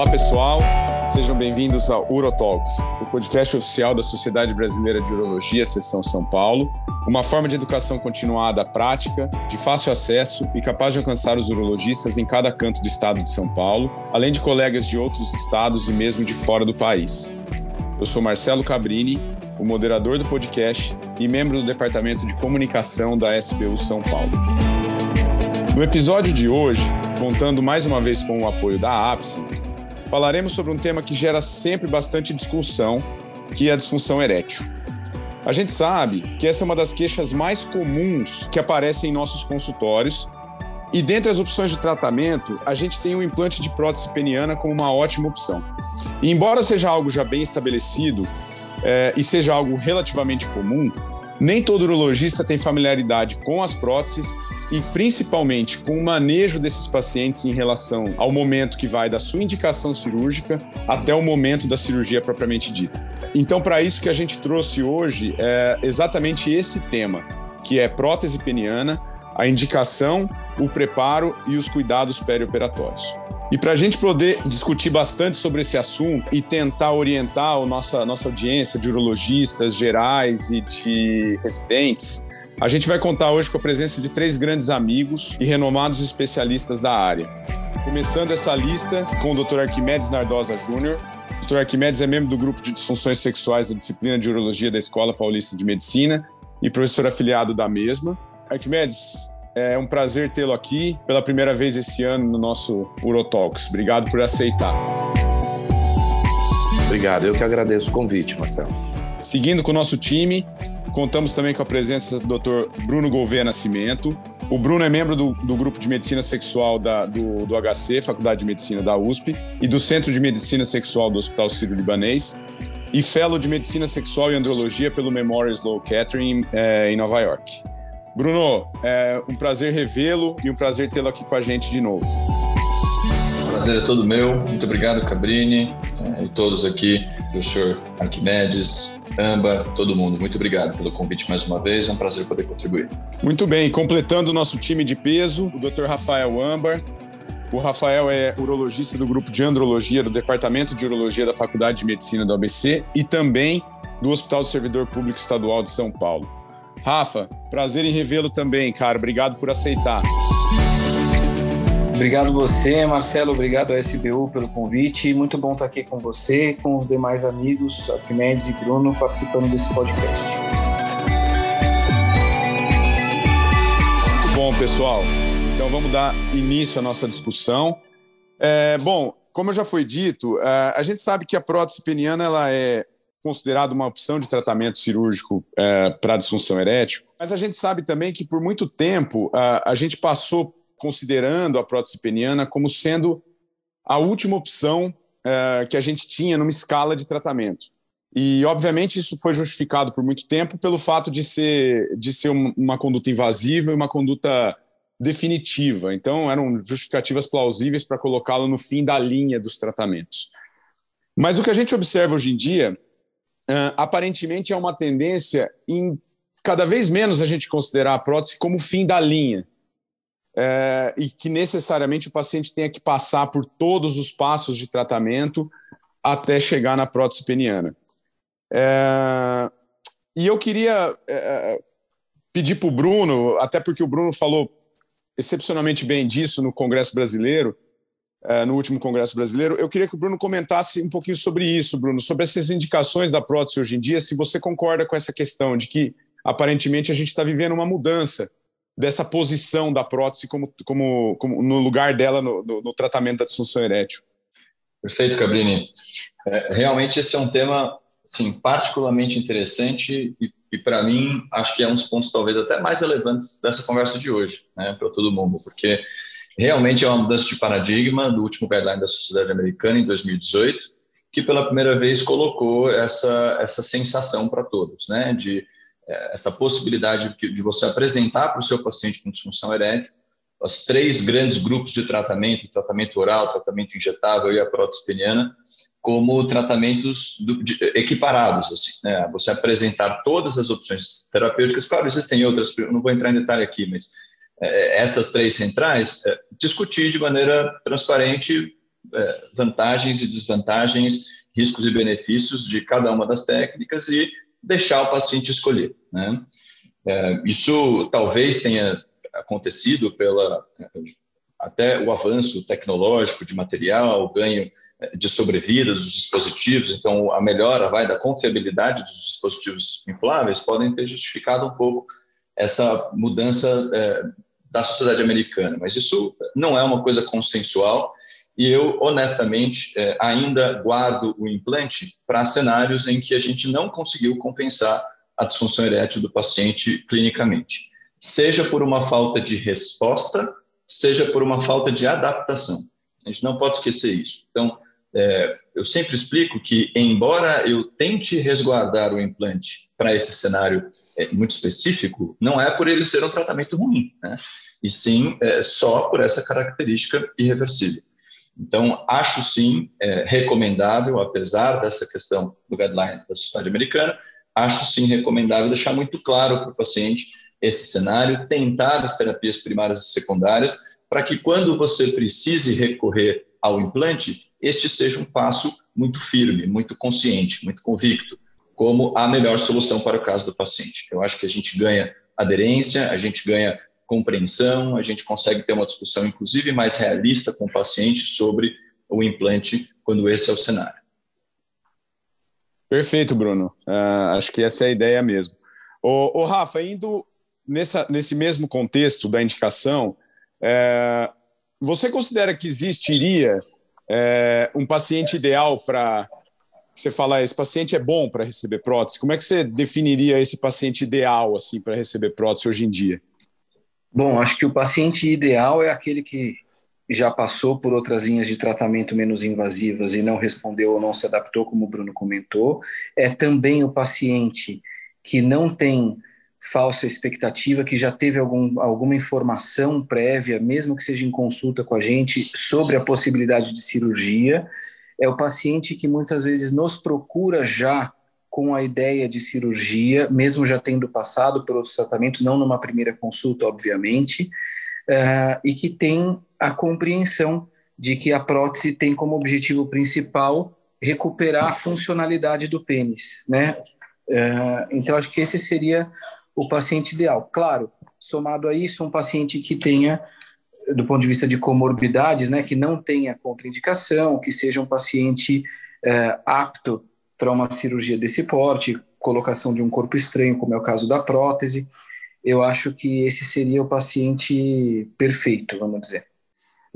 Olá pessoal, sejam bem-vindos ao UroTalks, o podcast oficial da Sociedade Brasileira de Urologia, Seção São Paulo, uma forma de educação continuada prática, de fácil acesso e capaz de alcançar os urologistas em cada canto do estado de São Paulo, além de colegas de outros estados e mesmo de fora do país. Eu sou Marcelo Cabrini, o moderador do podcast e membro do Departamento de Comunicação da SBU São Paulo. No episódio de hoje, contando mais uma vez com o apoio da APSE, falaremos sobre um tema que gera sempre bastante discussão, que é a disfunção erétil. A gente sabe que essa é uma das queixas mais comuns que aparecem em nossos consultórios. E dentre as opções de tratamento, a gente tem o implante de prótese peniana como uma ótima opção. E embora seja algo já bem estabelecido é, e seja algo relativamente comum, nem todo urologista tem familiaridade com as próteses e principalmente com o manejo desses pacientes em relação ao momento que vai da sua indicação cirúrgica até o momento da cirurgia propriamente dita. Então, para isso que a gente trouxe hoje é exatamente esse tema, que é prótese peniana, a indicação, o preparo e os cuidados perioperatórios. E para a gente poder discutir bastante sobre esse assunto e tentar orientar a nossa, nossa audiência de urologistas gerais e de residentes, a gente vai contar hoje com a presença de três grandes amigos e renomados especialistas da área. Começando essa lista com o Dr. Arquimedes Nardosa Júnior. O Dr. Arquimedes é membro do grupo de disfunções sexuais da disciplina de urologia da Escola Paulista de Medicina e professor afiliado da mesma. Arquimedes, é um prazer tê-lo aqui pela primeira vez esse ano no nosso Urotalks. Obrigado por aceitar. Obrigado, eu que agradeço o convite, Marcelo. Seguindo com o nosso time, Contamos também com a presença do Dr. Bruno Gouveia Nascimento. O Bruno é membro do, do grupo de medicina sexual da, do, do, HC, Faculdade de Medicina da USP, e do Centro de Medicina Sexual do Hospital Sírio-Libanês, e fellow de Medicina Sexual e Andrologia pelo Memorial Sloan Kettering é, em Nova York. Bruno, é um prazer revê-lo e um prazer tê-lo aqui com a gente de novo. Prazer é todo meu. Muito obrigado, Cabrini, é, e todos aqui, professor Arquimedes, Amba, todo mundo. Muito obrigado pelo convite mais uma vez. É um prazer poder contribuir. Muito bem. Completando o nosso time de peso, o Dr. Rafael Ambar. O Rafael é urologista do grupo de andrologia do Departamento de Urologia da Faculdade de Medicina do ABC e também do Hospital do Servidor Público Estadual de São Paulo. Rafa, prazer em revê-lo também, cara. Obrigado por aceitar. Obrigado você, Marcelo. Obrigado à SBU pelo convite. Muito bom estar aqui com você, com os demais amigos, Arquimedes e Bruno, participando desse podcast. Muito bom, pessoal. Então vamos dar início à nossa discussão. É, bom, como já foi dito, é, a gente sabe que a prótese peniana ela é considerada uma opção de tratamento cirúrgico é, para disfunção erétil, mas a gente sabe também que por muito tempo a gente passou considerando a prótese peniana como sendo a última opção é, que a gente tinha numa escala de tratamento. E, obviamente, isso foi justificado por muito tempo pelo fato de ser, de ser uma conduta invasiva e uma conduta definitiva. Então, eram justificativas plausíveis para colocá-lo no fim da linha dos tratamentos. Mas o que a gente observa hoje em dia, uh, aparentemente, é uma tendência em cada vez menos a gente considerar a prótese como fim da linha é, e que necessariamente o paciente tenha que passar por todos os passos de tratamento até chegar na prótese peniana. É, e eu queria é, pedir para o Bruno, até porque o Bruno falou excepcionalmente bem disso no Congresso Brasileiro, no último Congresso Brasileiro, eu queria que o Bruno comentasse um pouquinho sobre isso, Bruno, sobre essas indicações da prótese hoje em dia, se você concorda com essa questão de que aparentemente a gente está vivendo uma mudança dessa posição da prótese como, como, como no lugar dela no, no, no, tratamento da disfunção erétil. Perfeito, Cabrini. É, realmente esse é um tema assim, particularmente interessante e, e para mim, acho que é um dos pontos talvez até mais relevantes dessa conversa de hoje, né, para todo mundo, porque realmente é uma mudança de paradigma do último guideline da Sociedade Americana em 2018, que pela primeira vez colocou essa, essa sensação para todos, né, de essa possibilidade de você apresentar para o seu paciente com disfunção erétil os três grandes grupos de tratamento, tratamento oral, tratamento injetável e a prótese peniana, como tratamentos do, de, equiparados, assim, né? Você apresentar todas as opções terapêuticas, claro, existem outras, não vou entrar em detalhe aqui, mas é, essas três centrais, é, discutir de maneira transparente é, vantagens e desvantagens, riscos e benefícios de cada uma das técnicas e deixar o paciente escolher. Né? É, isso talvez tenha acontecido pela até o avanço tecnológico de material, o ganho é, de sobrevida dos dispositivos, então a melhora vai da confiabilidade dos dispositivos infláveis podem ter justificado um pouco essa mudança é, da sociedade americana, mas isso não é uma coisa consensual e eu honestamente é, ainda guardo o implante para cenários em que a gente não conseguiu compensar a disfunção erétil do paciente clinicamente, seja por uma falta de resposta, seja por uma falta de adaptação. A gente não pode esquecer isso. Então, é, eu sempre explico que, embora eu tente resguardar o implante para esse cenário muito específico, não é por ele ser um tratamento ruim, né? e sim é, só por essa característica irreversível. Então, acho sim é, recomendável, apesar dessa questão do guideline da Sociedade Americana, acho sim recomendável deixar muito claro para o paciente esse cenário, tentar as terapias primárias e secundárias, para que quando você precise recorrer ao implante, este seja um passo muito firme, muito consciente, muito convicto, como a melhor solução para o caso do paciente. Eu acho que a gente ganha aderência, a gente ganha compreensão, a gente consegue ter uma discussão, inclusive, mais realista com o paciente sobre o implante, quando esse é o cenário. Perfeito, Bruno. Uh, acho que essa é a ideia mesmo. O, Rafa, indo nessa, nesse mesmo contexto da indicação, é, você considera que existiria é, um paciente ideal para você falar esse paciente é bom para receber prótese? Como é que você definiria esse paciente ideal assim para receber prótese hoje em dia? Bom, acho que o paciente ideal é aquele que já passou por outras linhas de tratamento menos invasivas e não respondeu ou não se adaptou, como o Bruno comentou. É também o paciente que não tem falsa expectativa, que já teve algum, alguma informação prévia, mesmo que seja em consulta com a gente, sobre a possibilidade de cirurgia. É o paciente que muitas vezes nos procura já com a ideia de cirurgia, mesmo já tendo passado por outros tratamentos, não numa primeira consulta, obviamente, uh, e que tem a compreensão de que a prótese tem como objetivo principal recuperar a funcionalidade do pênis, né? Uh, então, acho que esse seria o paciente ideal. Claro, somado a isso, um paciente que tenha, do ponto de vista de comorbidades, né, que não tenha contraindicação, que seja um paciente uh, apto para uma cirurgia desse porte, colocação de um corpo estranho, como é o caso da prótese. Eu acho que esse seria o paciente perfeito, vamos dizer.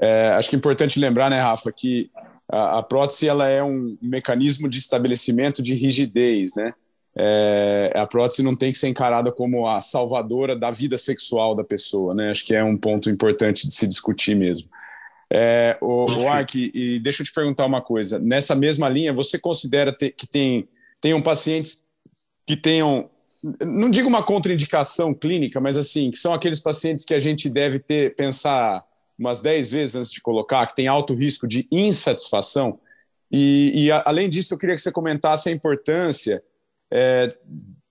É, acho que é importante lembrar, né, Rafa, que a, a, prótese ela é um mecanismo de estabelecimento de rigidez, né? É, a prótese não tem que ser encarada como a salvadora da vida sexual da pessoa, né? Acho que é um ponto importante de se discutir mesmo. É, o, o Ark, e deixa eu te perguntar uma coisa. Nessa mesma linha, você considera ter, que tem, tenham pacientes que tenham, não digo uma contraindicação clínica, mas assim, que são aqueles pacientes que a gente deve ter, pensar umas 10 vezes antes de colocar, que tem alto risco de insatisfação? E, e a, além disso, eu queria que você comentasse a importância é,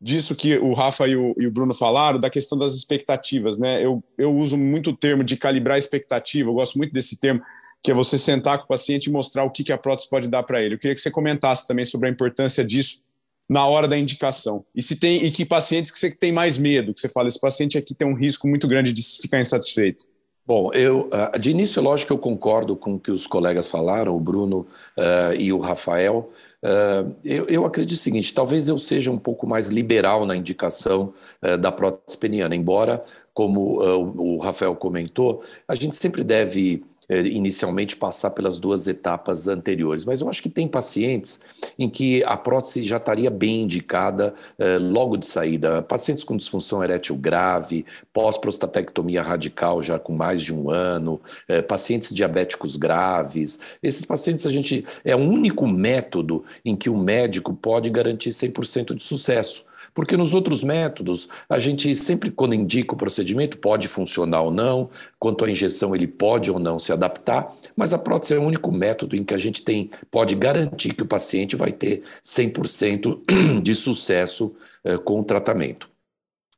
disso que o Rafa e o, e o, Bruno falaram, da questão das expectativas. Né? Eu, eu uso muito o termo de calibrar expectativa, eu gosto muito desse termo, que é você sentar com o paciente e mostrar o que, que a prótese pode dar para ele. Eu queria que você comentasse também sobre a importância disso na hora da indicação. E se tem e que pacientes que você tem mais medo, que você fala, esse paciente aqui tem um risco muito grande de ficar insatisfeito. Bom, eu ah, de início, lógico que eu concordo com o que os colegas falaram, o Bruno uh, e o Rafael. Uh, eu, eu, acredito o seguinte: talvez eu seja um pouco mais liberal na indicação uh, da prótese peniana, embora, como o Rafael comentou, a gente sempre deve inicialmente passar pelas duas etapas anteriores. Mas eu acho que tem pacientes em que a prótese já estaria bem indicada eh, logo de saída. Pacientes com disfunção erétil grave, pós-prostatectomia radical já com mais de um ano, eh, pacientes diabéticos graves. Esses pacientes a gente é o único método em que o médico pode garantir 100% de sucesso. Porque nos outros métodos, a gente sempre, quando indica o procedimento, pode funcionar ou não, quanto à injeção, ele pode ou não se adaptar, mas a prótese é o único método em que a gente tem, pode garantir que o paciente vai ter 100% de sucesso eh, com o tratamento.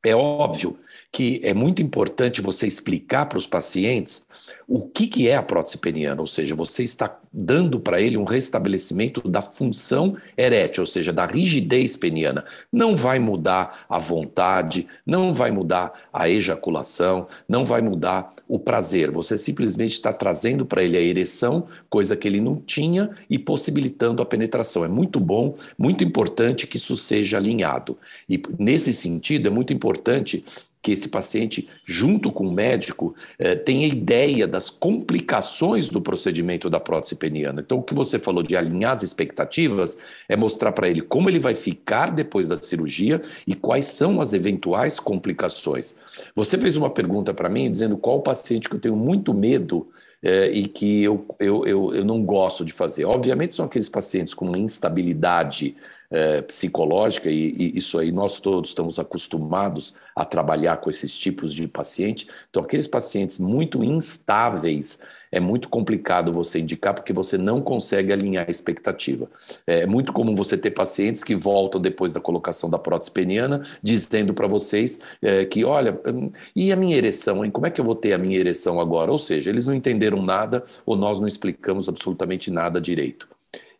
É óbvio que é muito importante você explicar para os pacientes o que, que é a prótese peniana, ou seja, você está dando para ele um restabelecimento da função erétil, ou seja, da rigidez peniana. Não vai mudar a vontade, não vai mudar a ejaculação, não vai mudar o prazer. Você simplesmente está trazendo para ele a ereção, coisa que ele não tinha, e possibilitando a penetração. É muito bom, muito importante que isso seja alinhado. E nesse sentido, é muito importante que esse paciente, junto com o médico, eh, tenha ideia das complicações do procedimento da prótese peniana. Então, o que você falou de alinhar as expectativas é mostrar para ele como ele vai ficar depois da cirurgia e quais são as eventuais complicações. Você fez uma pergunta para mim dizendo qual o paciente que eu tenho muito medo é, e que eu, eu, eu, eu, não gosto de fazer. Obviamente, são aqueles pacientes com uma instabilidade é, psicológica, e, e, isso aí nós todos estamos acostumados a trabalhar com esses tipos de paciente. Então, aqueles pacientes muito instáveis, é muito complicado você indicar porque você não consegue alinhar a expectativa. É muito comum você ter pacientes que voltam depois da colocação da prótese peniana dizendo para vocês é, que, olha, hum, e a minha ereção, hein? Como é que eu vou ter a minha ereção agora? Ou seja, eles não entenderam nada ou nós não explicamos absolutamente nada direito.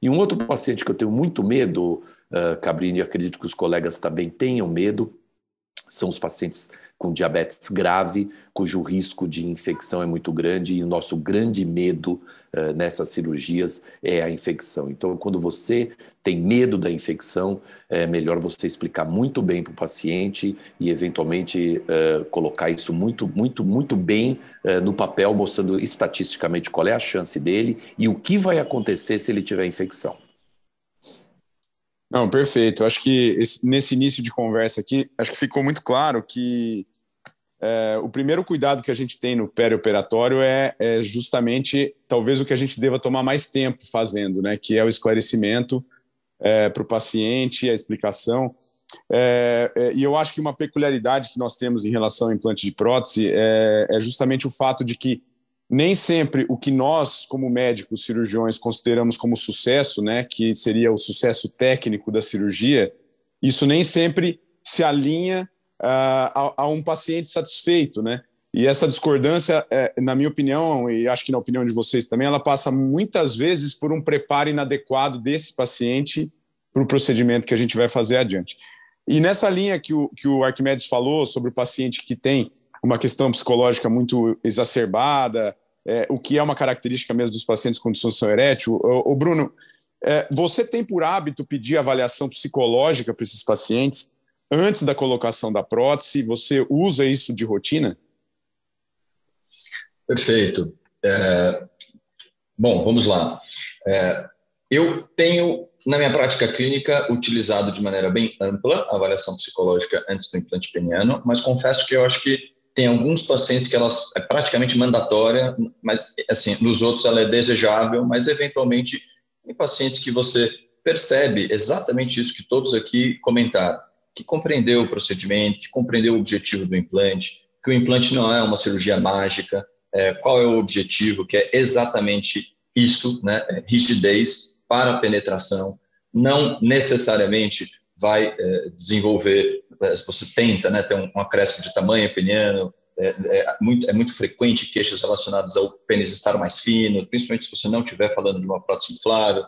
E um outro paciente que eu tenho muito medo, uh, Cabrini, acredito que os colegas também tenham medo, são os pacientes com diabetes grave, cujo risco de infecção é muito grande e o nosso grande medo uh, nessas cirurgias é a infecção. Então, quando você tem medo da infecção, é melhor você explicar muito bem para o paciente e, eventualmente, uh, colocar isso muito, muito, muito bem uh, no papel, mostrando estatisticamente qual é a chance dele e o que vai acontecer se ele tiver infecção. Não, perfeito. Acho que esse, nesse início de conversa aqui, acho que ficou muito claro que é, o primeiro cuidado que a gente tem no perioperatório é, é justamente talvez o que a gente deva tomar mais tempo fazendo, né? Que é o esclarecimento é, para o paciente, a explicação. É, é, e eu acho que uma peculiaridade que nós temos em relação ao implante de prótese é, é justamente o fato de que nem sempre o que nós, como médicos, cirurgiões, consideramos como sucesso, né, que seria o sucesso técnico da cirurgia, isso nem sempre se alinha uh, a, a, um paciente satisfeito, né? E essa discordância, é, na minha opinião, e acho que na opinião de vocês também, ela passa muitas vezes por um preparo inadequado desse paciente para o procedimento que a gente vai fazer adiante. E nessa linha que o, que o Arquimedes falou sobre o paciente que tem uma questão psicológica muito exacerbada, é, o que é uma característica mesmo dos pacientes com disfunção erétil. O, Bruno, é, você tem por hábito pedir avaliação psicológica para esses pacientes antes da colocação da prótese? Você usa isso de rotina? Perfeito. É, bom, vamos lá. É, eu tenho, na minha prática clínica, utilizado de maneira bem ampla a avaliação psicológica antes do implante peniano, mas confesso que eu acho que tem alguns pacientes que ela é praticamente mandatória, mas assim, nos outros ela é desejável, mas eventualmente em pacientes que você percebe exatamente isso que todos aqui comentaram, que compreendeu o procedimento, que compreendeu o objetivo do implante, que o implante não é uma cirurgia mágica, é, qual é o objetivo, que é exatamente isso, né, é rigidez para penetração, não necessariamente vai é, desenvolver você tenta né, ter um acréscimo de tamanho peniano, é, é, muito, é muito frequente queixas relacionadas ao pênis estar mais fino, principalmente se você não estiver falando de uma prótese inflável.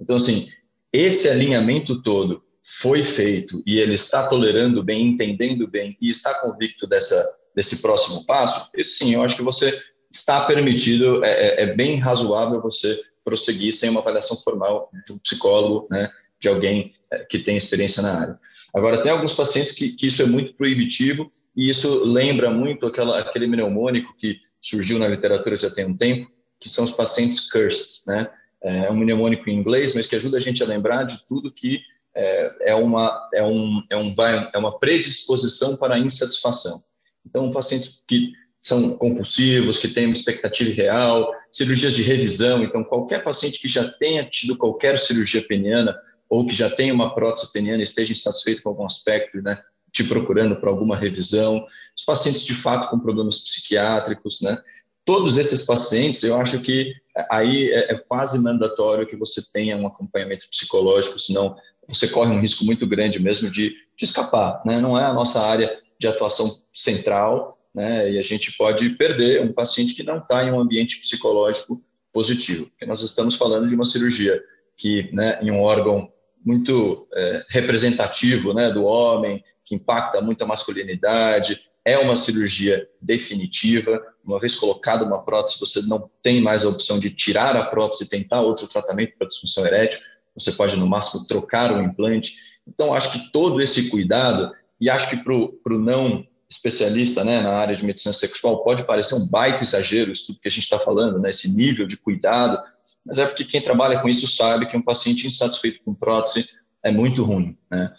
Então, assim, esse alinhamento todo foi feito e ele está tolerando bem, entendendo bem e está convicto dessa, desse próximo passo, e sim, eu acho que você está permitido, é, é, é bem razoável você prosseguir sem uma avaliação formal de um psicólogo, né, de alguém é, que tem experiência na área. Agora, tem alguns pacientes que, que isso é muito proibitivo e isso lembra muito aquela, aquele mnemônico que surgiu na literatura já tem um tempo, que são os pacientes cursed, né? É um mnemônico em inglês, mas que ajuda a gente a lembrar de tudo que é, é uma, é, um, é, um, é uma predisposição para a insatisfação. Então, pacientes que são compulsivos, que têm uma expectativa real, cirurgias de revisão, então qualquer paciente que já tenha tido qualquer cirurgia peniana ou que já tem uma prótese peniana e esteja insatisfeito com algum aspecto, né, te procurando para alguma revisão, os pacientes de fato com problemas psiquiátricos, né, todos esses pacientes, eu acho que aí é, é quase mandatório que você tenha um acompanhamento psicológico, senão você corre um risco muito grande mesmo de, de escapar, né, não é a nossa área de atuação central, né? E a gente pode perder um paciente que não está em um ambiente psicológico positivo, porque nós estamos falando de uma cirurgia que, né, em um órgão muito é, representativo, né, do homem, que impacta muito a masculinidade, é uma cirurgia definitiva. Uma vez colocada uma prótese, você não tem mais a opção de tirar a prótese e tentar outro tratamento para disfunção erétil. Você pode, no máximo, trocar o implante. Então, acho que todo esse cuidado, e acho que para o não especialista né, na área de medicina sexual, pode parecer um baita exagero isso tudo que a gente está falando, né, esse nível de cuidado, mas é porque quem trabalha com isso sabe que um paciente insatisfeito com prótese é muito ruim. Né?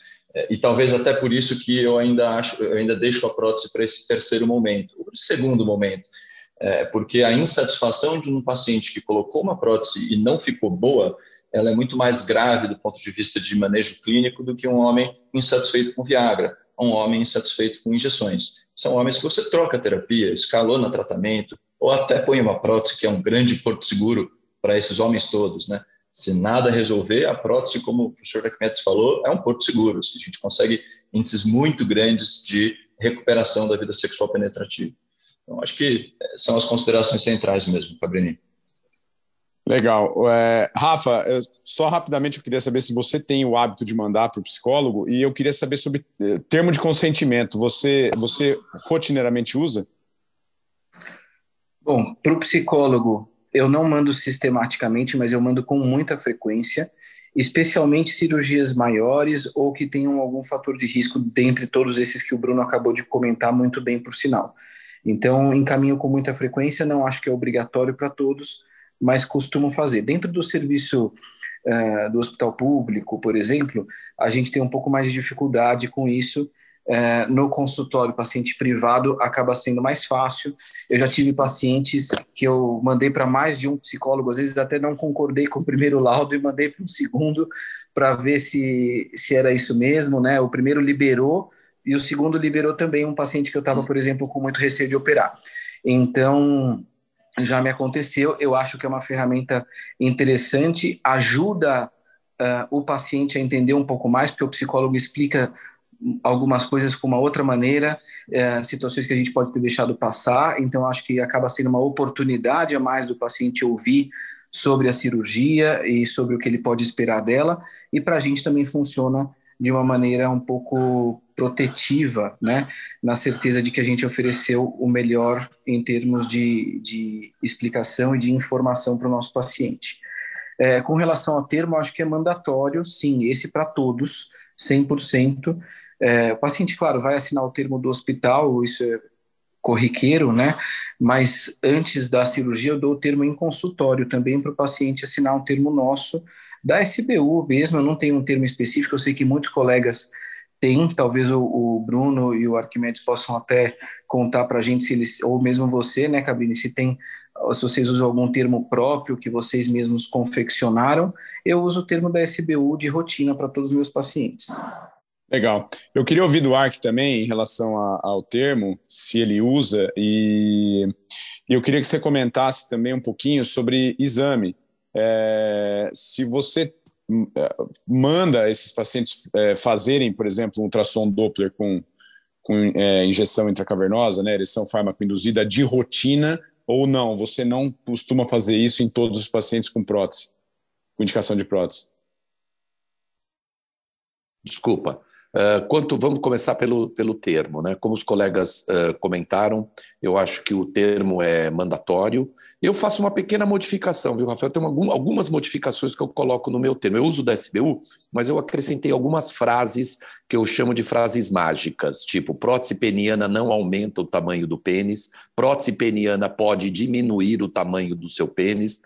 E talvez até por isso que eu ainda acho, eu ainda deixo a prótese para esse terceiro momento, o segundo momento, é porque a insatisfação de um paciente que colocou uma prótese e não ficou boa, ela é muito mais grave do ponto de vista de manejo clínico do que um homem insatisfeito com Viagra um homem insatisfeito com injeções. São homens que você troca terapia, escalona tratamento, ou até põe uma prótese, que é um grande porto seguro para esses homens todos, né? Se nada resolver, a prótese, como o professor Arquimedes falou, é um porto seguro. A gente consegue índices muito grandes de recuperação da vida sexual penetrativa. Então, acho que eh, são as considerações centrais mesmo, Cabrini. Legal. É, Rafa, eu, só rapidamente eu queria saber se você tem o hábito de mandar para o psicólogo e eu queria saber sobre eh, termo de consentimento. Você, você rotineiramente usa? Bom, para o psicólogo, eu não mando sistematicamente, mas eu mando com muita frequência, especialmente cirurgias maiores ou que tenham algum fator de risco dentre todos esses que o Bruno acabou de comentar muito bem, por sinal. Então, encaminho com muita frequência, não acho que é obrigatório para todos mas costumam fazer. Dentro do serviço uh, do hospital público, por exemplo, a gente tem um pouco mais de dificuldade com isso. Uh, no consultório, paciente privado acaba sendo mais fácil. Eu já tive pacientes que eu mandei para mais de um psicólogo, às vezes até não concordei com o primeiro laudo e mandei para um segundo para ver se, se era isso mesmo, né? O primeiro liberou e o segundo liberou também um paciente que eu estava, por exemplo, com muito receio de operar. Então, já me aconteceu. Eu acho que é uma ferramenta interessante, ajuda uh, o paciente a entender um pouco mais, porque o psicólogo explica algumas coisas com uma outra maneira, uh, situações que a gente pode ter deixado passar. Então, acho que acaba sendo uma oportunidade a mais do paciente ouvir sobre a cirurgia e sobre o que ele pode esperar dela. E para a gente também funciona de uma maneira um pouco protetiva, né, na certeza de que a gente ofereceu o melhor em termos de, de explicação e de informação para o nosso paciente. É, com relação ao termo, acho que é mandatório, sim, esse para todos, 100%. É, o paciente, claro, vai assinar o termo do hospital, isso é corriqueiro, né? Mas antes da cirurgia, eu dou o termo em consultório também para o paciente assinar um termo nosso, da SBU mesmo, eu não tenho um termo específico, eu sei que muitos colegas têm, talvez o, o Bruno e o Arquimedes possam até contar para a gente, se eles, ou mesmo você, né, Cabine, se tem, se vocês usam algum termo próprio que vocês mesmos confeccionaram, eu uso o termo da SBU de rotina para todos os meus pacientes. Legal. Eu queria ouvir do Ark também em relação a, ao termo, se ele usa, e, eu queria que você comentasse também um pouquinho sobre exame. É, se você é, manda esses pacientes é, fazerem, por exemplo, um ultrassom Doppler com, com é, injeção intracavernosa, né, ereção farmacoinduzida de rotina, ou não, você não costuma fazer isso em todos os pacientes com prótese, com indicação de prótese? Desculpa. Uh, quanto vamos começar pelo, pelo termo, né? Como os colegas uh, comentaram, eu acho que o termo é mandatório eu faço uma pequena modificação, viu, Rafael? Tem algumas modificações que eu coloco no meu termo. Eu uso da SBU, mas eu acrescentei algumas frases que eu chamo de frases mágicas, tipo prótese peniana não aumenta o tamanho do pênis, prótese peniana pode diminuir o tamanho do seu pênis.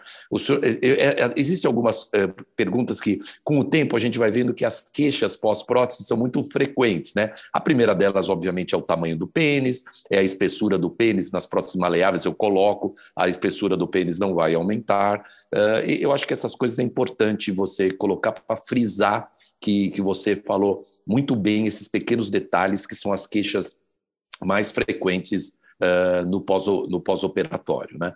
É, é, é, existem algumas é, perguntas que, com o tempo, a gente vai vendo que as queixas pós-prótese são muito frequentes, né? A primeira delas, obviamente, é o tamanho do pênis, é a espessura do pênis nas próteses maleáveis, eu coloco a espessura do pênis não vai aumentar. Uh, eu acho que essas coisas é importante você colocar para frisar que, que você falou muito bem esses pequenos detalhes que são as queixas mais frequentes uh, no pós-operatório. Né?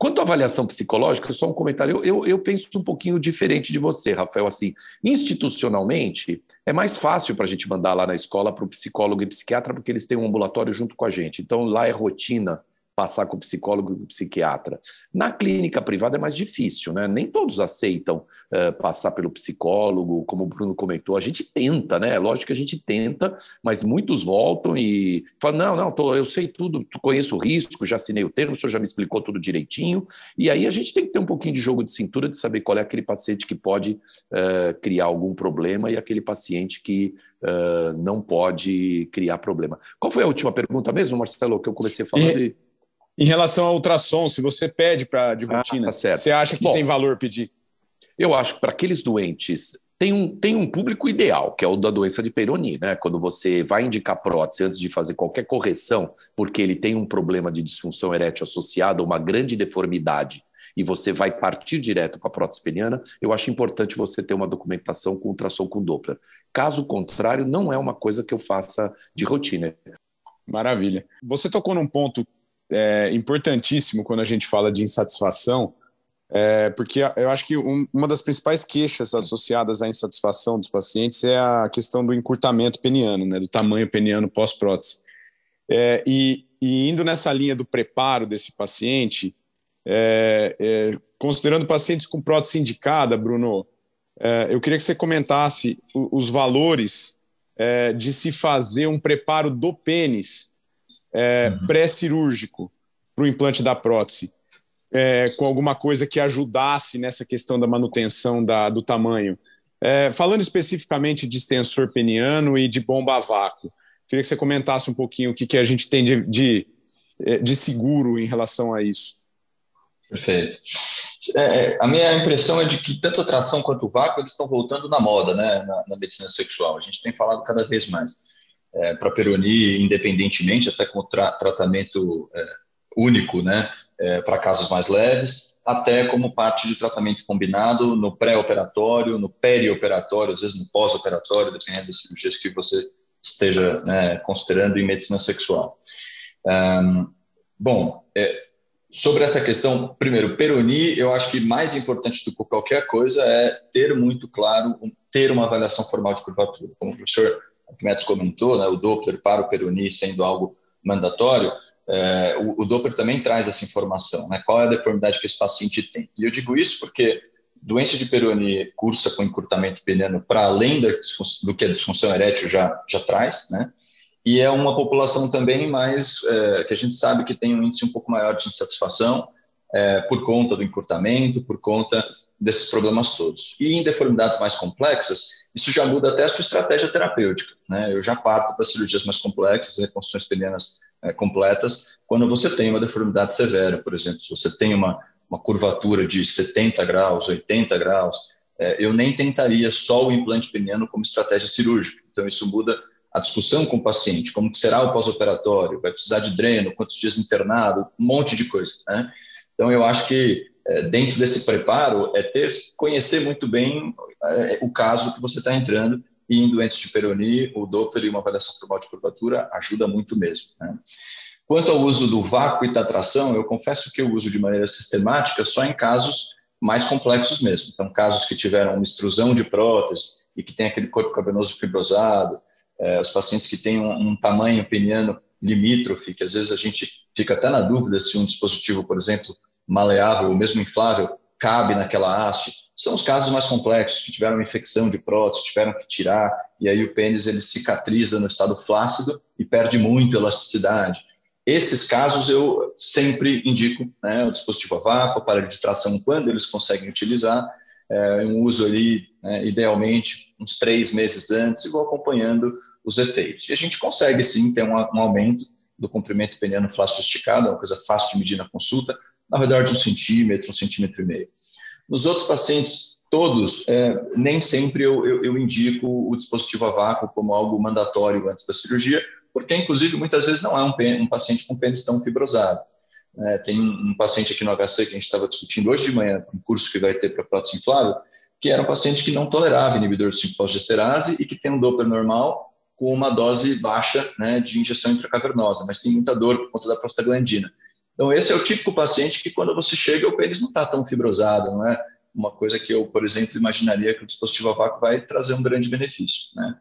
Quanto à avaliação psicológica, só um comentário. Eu, eu, eu, penso um pouquinho diferente de você, Rafael. Assim, institucionalmente, é mais fácil para a gente mandar lá na escola para o psicólogo e psiquiatra, porque eles têm um ambulatório junto com a gente. Então, lá é rotina passar com o psicólogo e o psiquiatra. Na clínica privada é mais difícil, né? Nem todos aceitam uh, passar pelo psicólogo, como o Bruno comentou. A gente tenta, né? Lógico que a gente tenta, mas muitos voltam e falam: não, não, tô, eu sei tudo, conheço o risco, já assinei o termo, o senhor já me explicou tudo direitinho. E aí a gente tem que ter um pouquinho de jogo de cintura de saber qual é aquele paciente que pode uh, criar algum problema e aquele paciente que uh, não pode criar problema. Qual foi a última pergunta mesmo, Marcelo, que eu comecei a falar? E... Em relação ao ultrassom, se você pede para de rotina, ah, tá você acha que Bom, tem valor pedir? Eu acho que para aqueles doentes tem um, tem um público ideal, que é o da doença de Peyronie, né? Quando você vai indicar prótese antes de fazer qualquer correção, porque ele tem um problema de disfunção erétil associado a uma grande deformidade, e você vai partir direto para a prótese peniana, eu acho importante você ter uma documentação com ultrassom com Doppler. Caso contrário, não é uma coisa que eu faça de rotina. Maravilha. Você tocou num ponto é, importantíssimo quando a gente fala de insatisfação, é, porque eu acho que um, uma das principais queixas associadas à insatisfação dos pacientes é a questão do encurtamento peniano, né, do tamanho peniano pós-prótese. É, e, e, indo nessa linha do preparo desse paciente, é, é, considerando pacientes com prótese indicada, Bruno, é, eu queria que você comentasse os valores de se fazer um preparo do pênis é, uhum. pré-cirúrgico para o implante da prótese, é, com alguma coisa que ajudasse nessa questão da manutenção da, do tamanho. É, falando especificamente de extensor peniano e de bomba a vácuo, queria que você comentasse um pouquinho o que, que a gente tem de, de, é, de seguro em relação a isso. Perfeito. É, é, a minha impressão é de que tanto a tração quanto o vácuo eles estão voltando na moda, né, na, na medicina sexual. A gente tem falado cada vez mais é, para Peroni, independentemente, até com tra tratamento é, único, né, é, para casos mais leves, até como parte de tratamento combinado no pré-operatório, no perioperatório, às vezes no pós-operatório, dependendo das cirurgias que você esteja né, considerando em medicina sexual. Um, bom, é, sobre essa questão, primeiro, Peroni, eu acho que mais importante do que qualquer coisa é ter muito claro, ter uma avaliação formal de curvatura. Como o professor Arquimedes comentou, né, o Doppler para o Peroni sendo algo mandatório, é, o, o, Doppler também traz essa informação, né, qual é a deformidade que esse paciente tem. E eu digo isso porque doença de Peroni cursa com encurtamento peniano para além do que a disfunção erétil já, já traz, né, e é uma população também mais, é, que a gente sabe que tem um índice um pouco maior de insatisfação, é, por conta do encurtamento, por conta desses problemas todos. E em deformidades mais complexas, isso já muda até a sua estratégia terapêutica. Né? Eu já parto para cirurgias mais complexas, reconstruções penianas é, completas, quando você tem uma deformidade severa, por exemplo, se você tem uma, uma curvatura de 70 graus, 80 graus, é, eu nem tentaria só o implante peniano como estratégia cirúrgica. Então, isso muda a discussão com o paciente, como será o pós-operatório, vai precisar de dreno, quantos dias internado, um monte de coisa. Né? Então, eu acho que é, dentro desse preparo é ter conhecer muito bem é, o caso que você está entrando e em doentes de Peroni, o Doppler e uma avaliação formal de curvatura ajuda muito mesmo. Né? Quanto ao uso do vácuo e tatração, eu confesso que eu uso de maneira sistemática só em casos mais complexos mesmo. Então, casos que tiveram uma extrusão de prótese e que tem aquele corpo cavernoso fibrosado, é, os pacientes que têm um, um tamanho peniano limítrofe, que às vezes a gente fica até na dúvida se um dispositivo, por exemplo, maleável ou mesmo inflável cabe naquela haste. São os casos mais complexos, que tiveram uma infecção de prótese, tiveram que tirar, e aí o pênis ele cicatriza no estado flácido e perde muito elasticidade. Esses casos eu sempre indico né, o dispositivo a vácuo, aparelho de tração, quando eles conseguem utilizar, é, um uso ali, né, idealmente, uns três meses antes, e vou acompanhando os efeitos. E a gente consegue, sim, ter um, um aumento do comprimento peniano flácido esticado, é uma coisa fácil de medir na consulta, ao redor de um centímetro, um centímetro e meio. Nos outros pacientes, todos, é, nem sempre eu, eu, eu, indico o dispositivo a vácuo como algo mandatório antes da cirurgia, porque, inclusive, muitas vezes não é um, um paciente com pênis tão fibrosado. É, tem um, um, paciente aqui no HC que a gente estava discutindo hoje de manhã, um curso que vai ter para prótese inflável, que era um paciente que não tolerava inibidor de 5-fosgesterase e que tem um Doppler normal com uma dose baixa né, de injeção intracavernosa, mas tem muita dor por conta da prostaglandina. Então, esse é o típico paciente que, quando você chega, o pênis não está tão fibrosado, não é uma coisa que eu, por exemplo, imaginaria que o dispositivo a vácuo vai trazer um grande benefício. Né?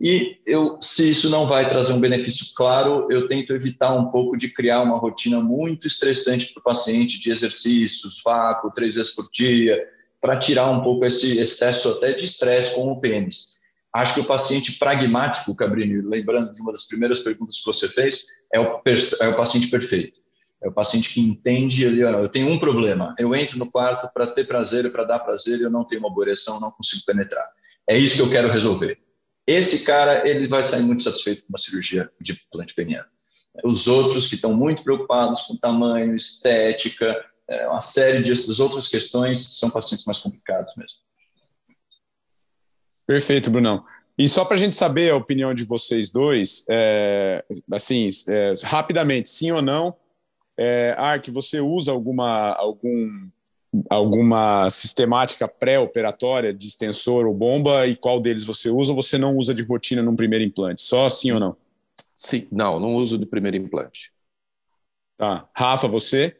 E eu, se isso não vai trazer um benefício claro, eu tento evitar um pouco de criar uma rotina muito estressante para o paciente de exercícios, vácuo, três vezes por dia, para tirar um pouco esse excesso até de estresse com o pênis. Acho que o paciente pragmático, Cabrini, lembrando de uma das primeiras perguntas que você fez, é o, é o paciente perfeito. É o paciente que entende, ele, eu tenho um problema, eu entro no quarto para ter prazer, para dar prazer, eu não tenho uma boa ereção, não consigo penetrar. É isso que eu quero resolver. Esse cara, ele vai sair muito satisfeito com uma cirurgia de implante peniano. Os outros que estão muito preocupados com tamanho, estética, é, uma série de outras questões, são pacientes mais complicados mesmo. Perfeito, Brunão. E só para a gente saber a opinião de vocês dois, é, assim, é, rapidamente, sim ou não, é, Ark, você usa alguma, algum, alguma sistemática pré-operatória de extensor ou bomba e qual deles você usa ou você não usa de rotina num primeiro implante? Só sim ou não? Sim, não, não uso de primeiro implante. Tá. Rafa, você?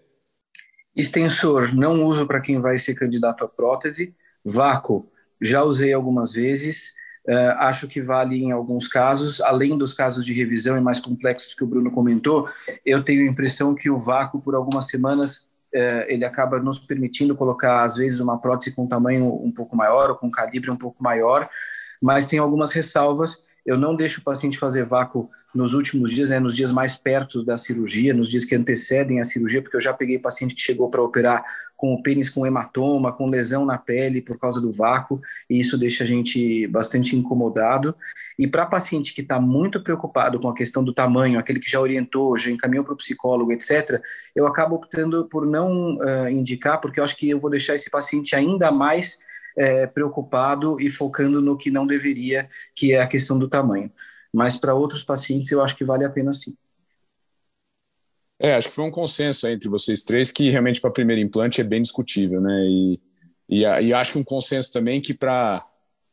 Extensor, não uso para quem vai ser candidato à prótese. Vácuo, já usei algumas vezes. Uh, acho que vale em alguns casos, além dos casos de revisão e mais complexos que o Bruno comentou, eu tenho a impressão que o vácuo, por algumas semanas, uh, ele acaba nos permitindo colocar, às vezes, uma prótese com tamanho um pouco maior ou com calibre um pouco maior, mas tem algumas ressalvas. Eu não deixo o paciente fazer vácuo nos últimos dias, né, nos dias mais perto da cirurgia, nos dias que antecedem a cirurgia, porque eu já peguei paciente que chegou para operar com o pênis com hematoma, com lesão na pele por causa do vácuo, e isso deixa a gente bastante incomodado. E para paciente que está muito preocupado com a questão do tamanho, aquele que já orientou, já encaminhou para o psicólogo, etc., eu acabo optando por não uh, indicar, porque eu acho que eu vou deixar esse paciente ainda mais é, preocupado e focando no que não deveria, que é a questão do tamanho. Mas para outros pacientes eu acho que vale a pena sim. É, acho que foi um consenso entre vocês três que realmente para primeiro implante é bem discutível, né? E, e, e acho que um consenso também que para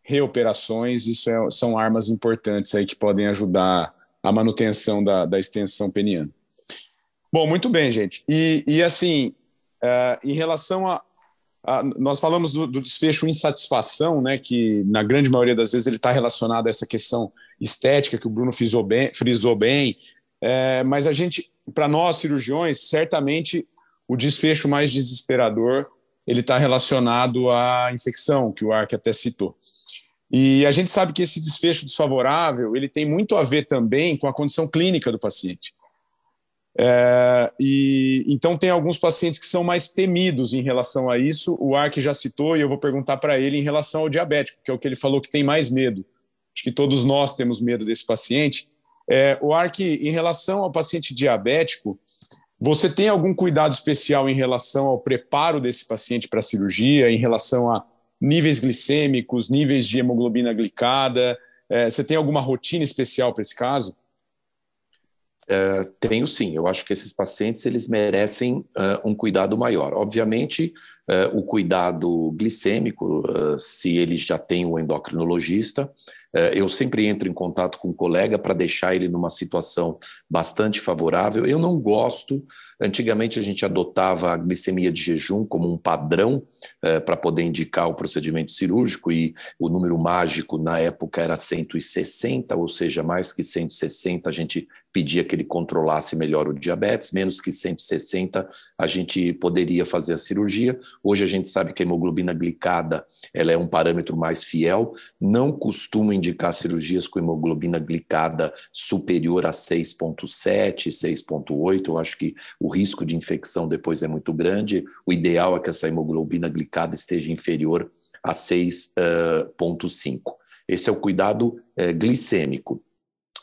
reoperações isso é, são armas importantes aí que podem ajudar a manutenção da, da extensão peniana. Bom, muito bem, gente. E, e assim, uh, em relação a, a nós falamos do, do, desfecho insatisfação, né? Que na grande maioria das vezes ele está relacionado a essa questão estética que o Bruno frisou bem, frisou bem é, mas a gente para nós cirurgiões, certamente o desfecho mais desesperador ele está relacionado à infecção, que o Ark até citou. E a gente sabe que esse desfecho desfavorável ele tem muito a ver também com a condição clínica do paciente. É, e então tem alguns pacientes que são mais temidos em relação a isso. O Ark já citou e eu vou perguntar para ele em relação ao diabético, que é o que ele falou que tem mais medo. Acho que todos nós temos medo desse paciente. É, o Ark, em relação ao paciente diabético, você tem algum cuidado especial em relação ao preparo desse paciente para a cirurgia, em relação a níveis glicêmicos, níveis de hemoglobina glicada? É, você tem alguma rotina especial para esse caso? É, tenho sim. Eu acho que esses pacientes eles merecem uh, um cuidado maior. Obviamente, uh, o cuidado glicêmico, uh, se ele já tem o endocrinologista, eu sempre entro em contato com um colega para deixar ele numa situação bastante favorável. Eu não gosto. Antigamente a gente adotava a glicemia de jejum como um padrão é, para poder indicar o procedimento cirúrgico e o número mágico na época era 160, ou seja, mais que 160 a gente pedia que ele controlasse melhor o diabetes, menos que 160 a gente poderia fazer a cirurgia. Hoje a gente sabe que a hemoglobina glicada ela é um parâmetro mais fiel. Não costumo indicar cirurgias com hemoglobina glicada superior a 6,7, 6,8. Eu acho que o risco de infecção depois é muito grande. O ideal é que essa hemoglobina glicada esteja inferior a 6,5. Uh, Esse é o cuidado uh, glicêmico.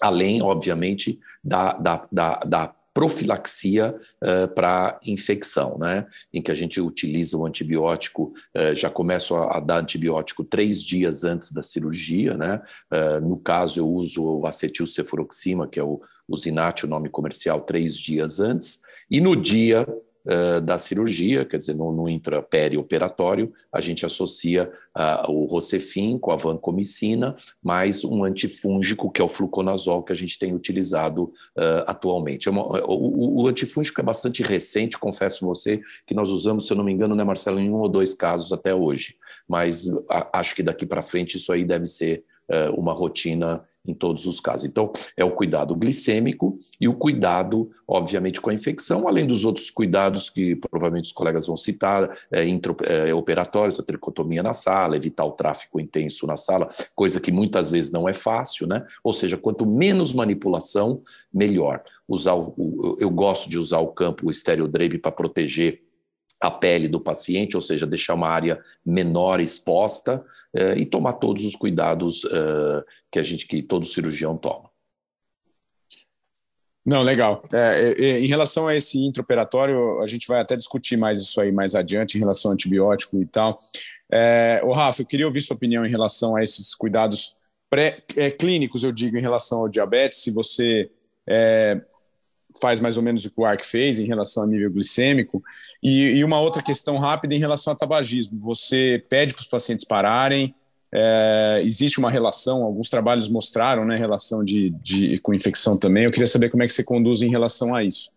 Além, obviamente, da, da, da, da profilaxia uh, para infecção, né? Em que a gente utiliza o antibiótico, uh, já começo a, a, dar antibiótico três dias antes da cirurgia, né? Uh, no caso, eu uso o acetilcefuroxima, que é o, o Zinat, o nome comercial, três dias antes, e no dia uh, da cirurgia, quer dizer, no, no intraperioperatório, a gente associa uh, o Rocefin com a vancomicina, mais um antifúngico, que é o fluconazol, que a gente tem utilizado uh, atualmente. É uma, o, o, antifúngico é bastante recente, confesso você, que nós usamos, se eu não me engano, né, Marcelo, em um ou dois casos até hoje, mas acho que daqui para frente isso aí deve ser uma rotina em todos os casos. Então, é o cuidado glicêmico e o cuidado, obviamente, com a infecção, além dos outros cuidados que provavelmente os colegas vão citar, é, intraoperatórios, é, a tricotomia na sala, evitar o tráfico intenso na sala, coisa que muitas vezes não é fácil, né? Ou seja, quanto menos manipulação, melhor. Usar o, o eu gosto de usar o campo estereodrape para proteger a pele do paciente, ou seja, deixar uma área menor exposta eh, e tomar todos os cuidados eh, que a gente, que todo cirurgião toma. Não, legal. É, é, é, em relação a esse intraoperatório, a gente vai até discutir mais isso aí mais adiante, em relação ao antibiótico e tal. É, o Rafa, eu queria ouvir sua opinião em relação a esses cuidados pré-clínicos, é, eu digo, em relação ao diabetes, se você é, faz mais ou menos o que o ARC fez em relação ao nível glicêmico. E, e uma outra questão rápida em relação ao tabagismo. Você pede para os pacientes pararem, é, existe uma relação, alguns trabalhos mostraram né, relação de, de, com infecção também. Eu queria saber como é que você conduz em relação a isso.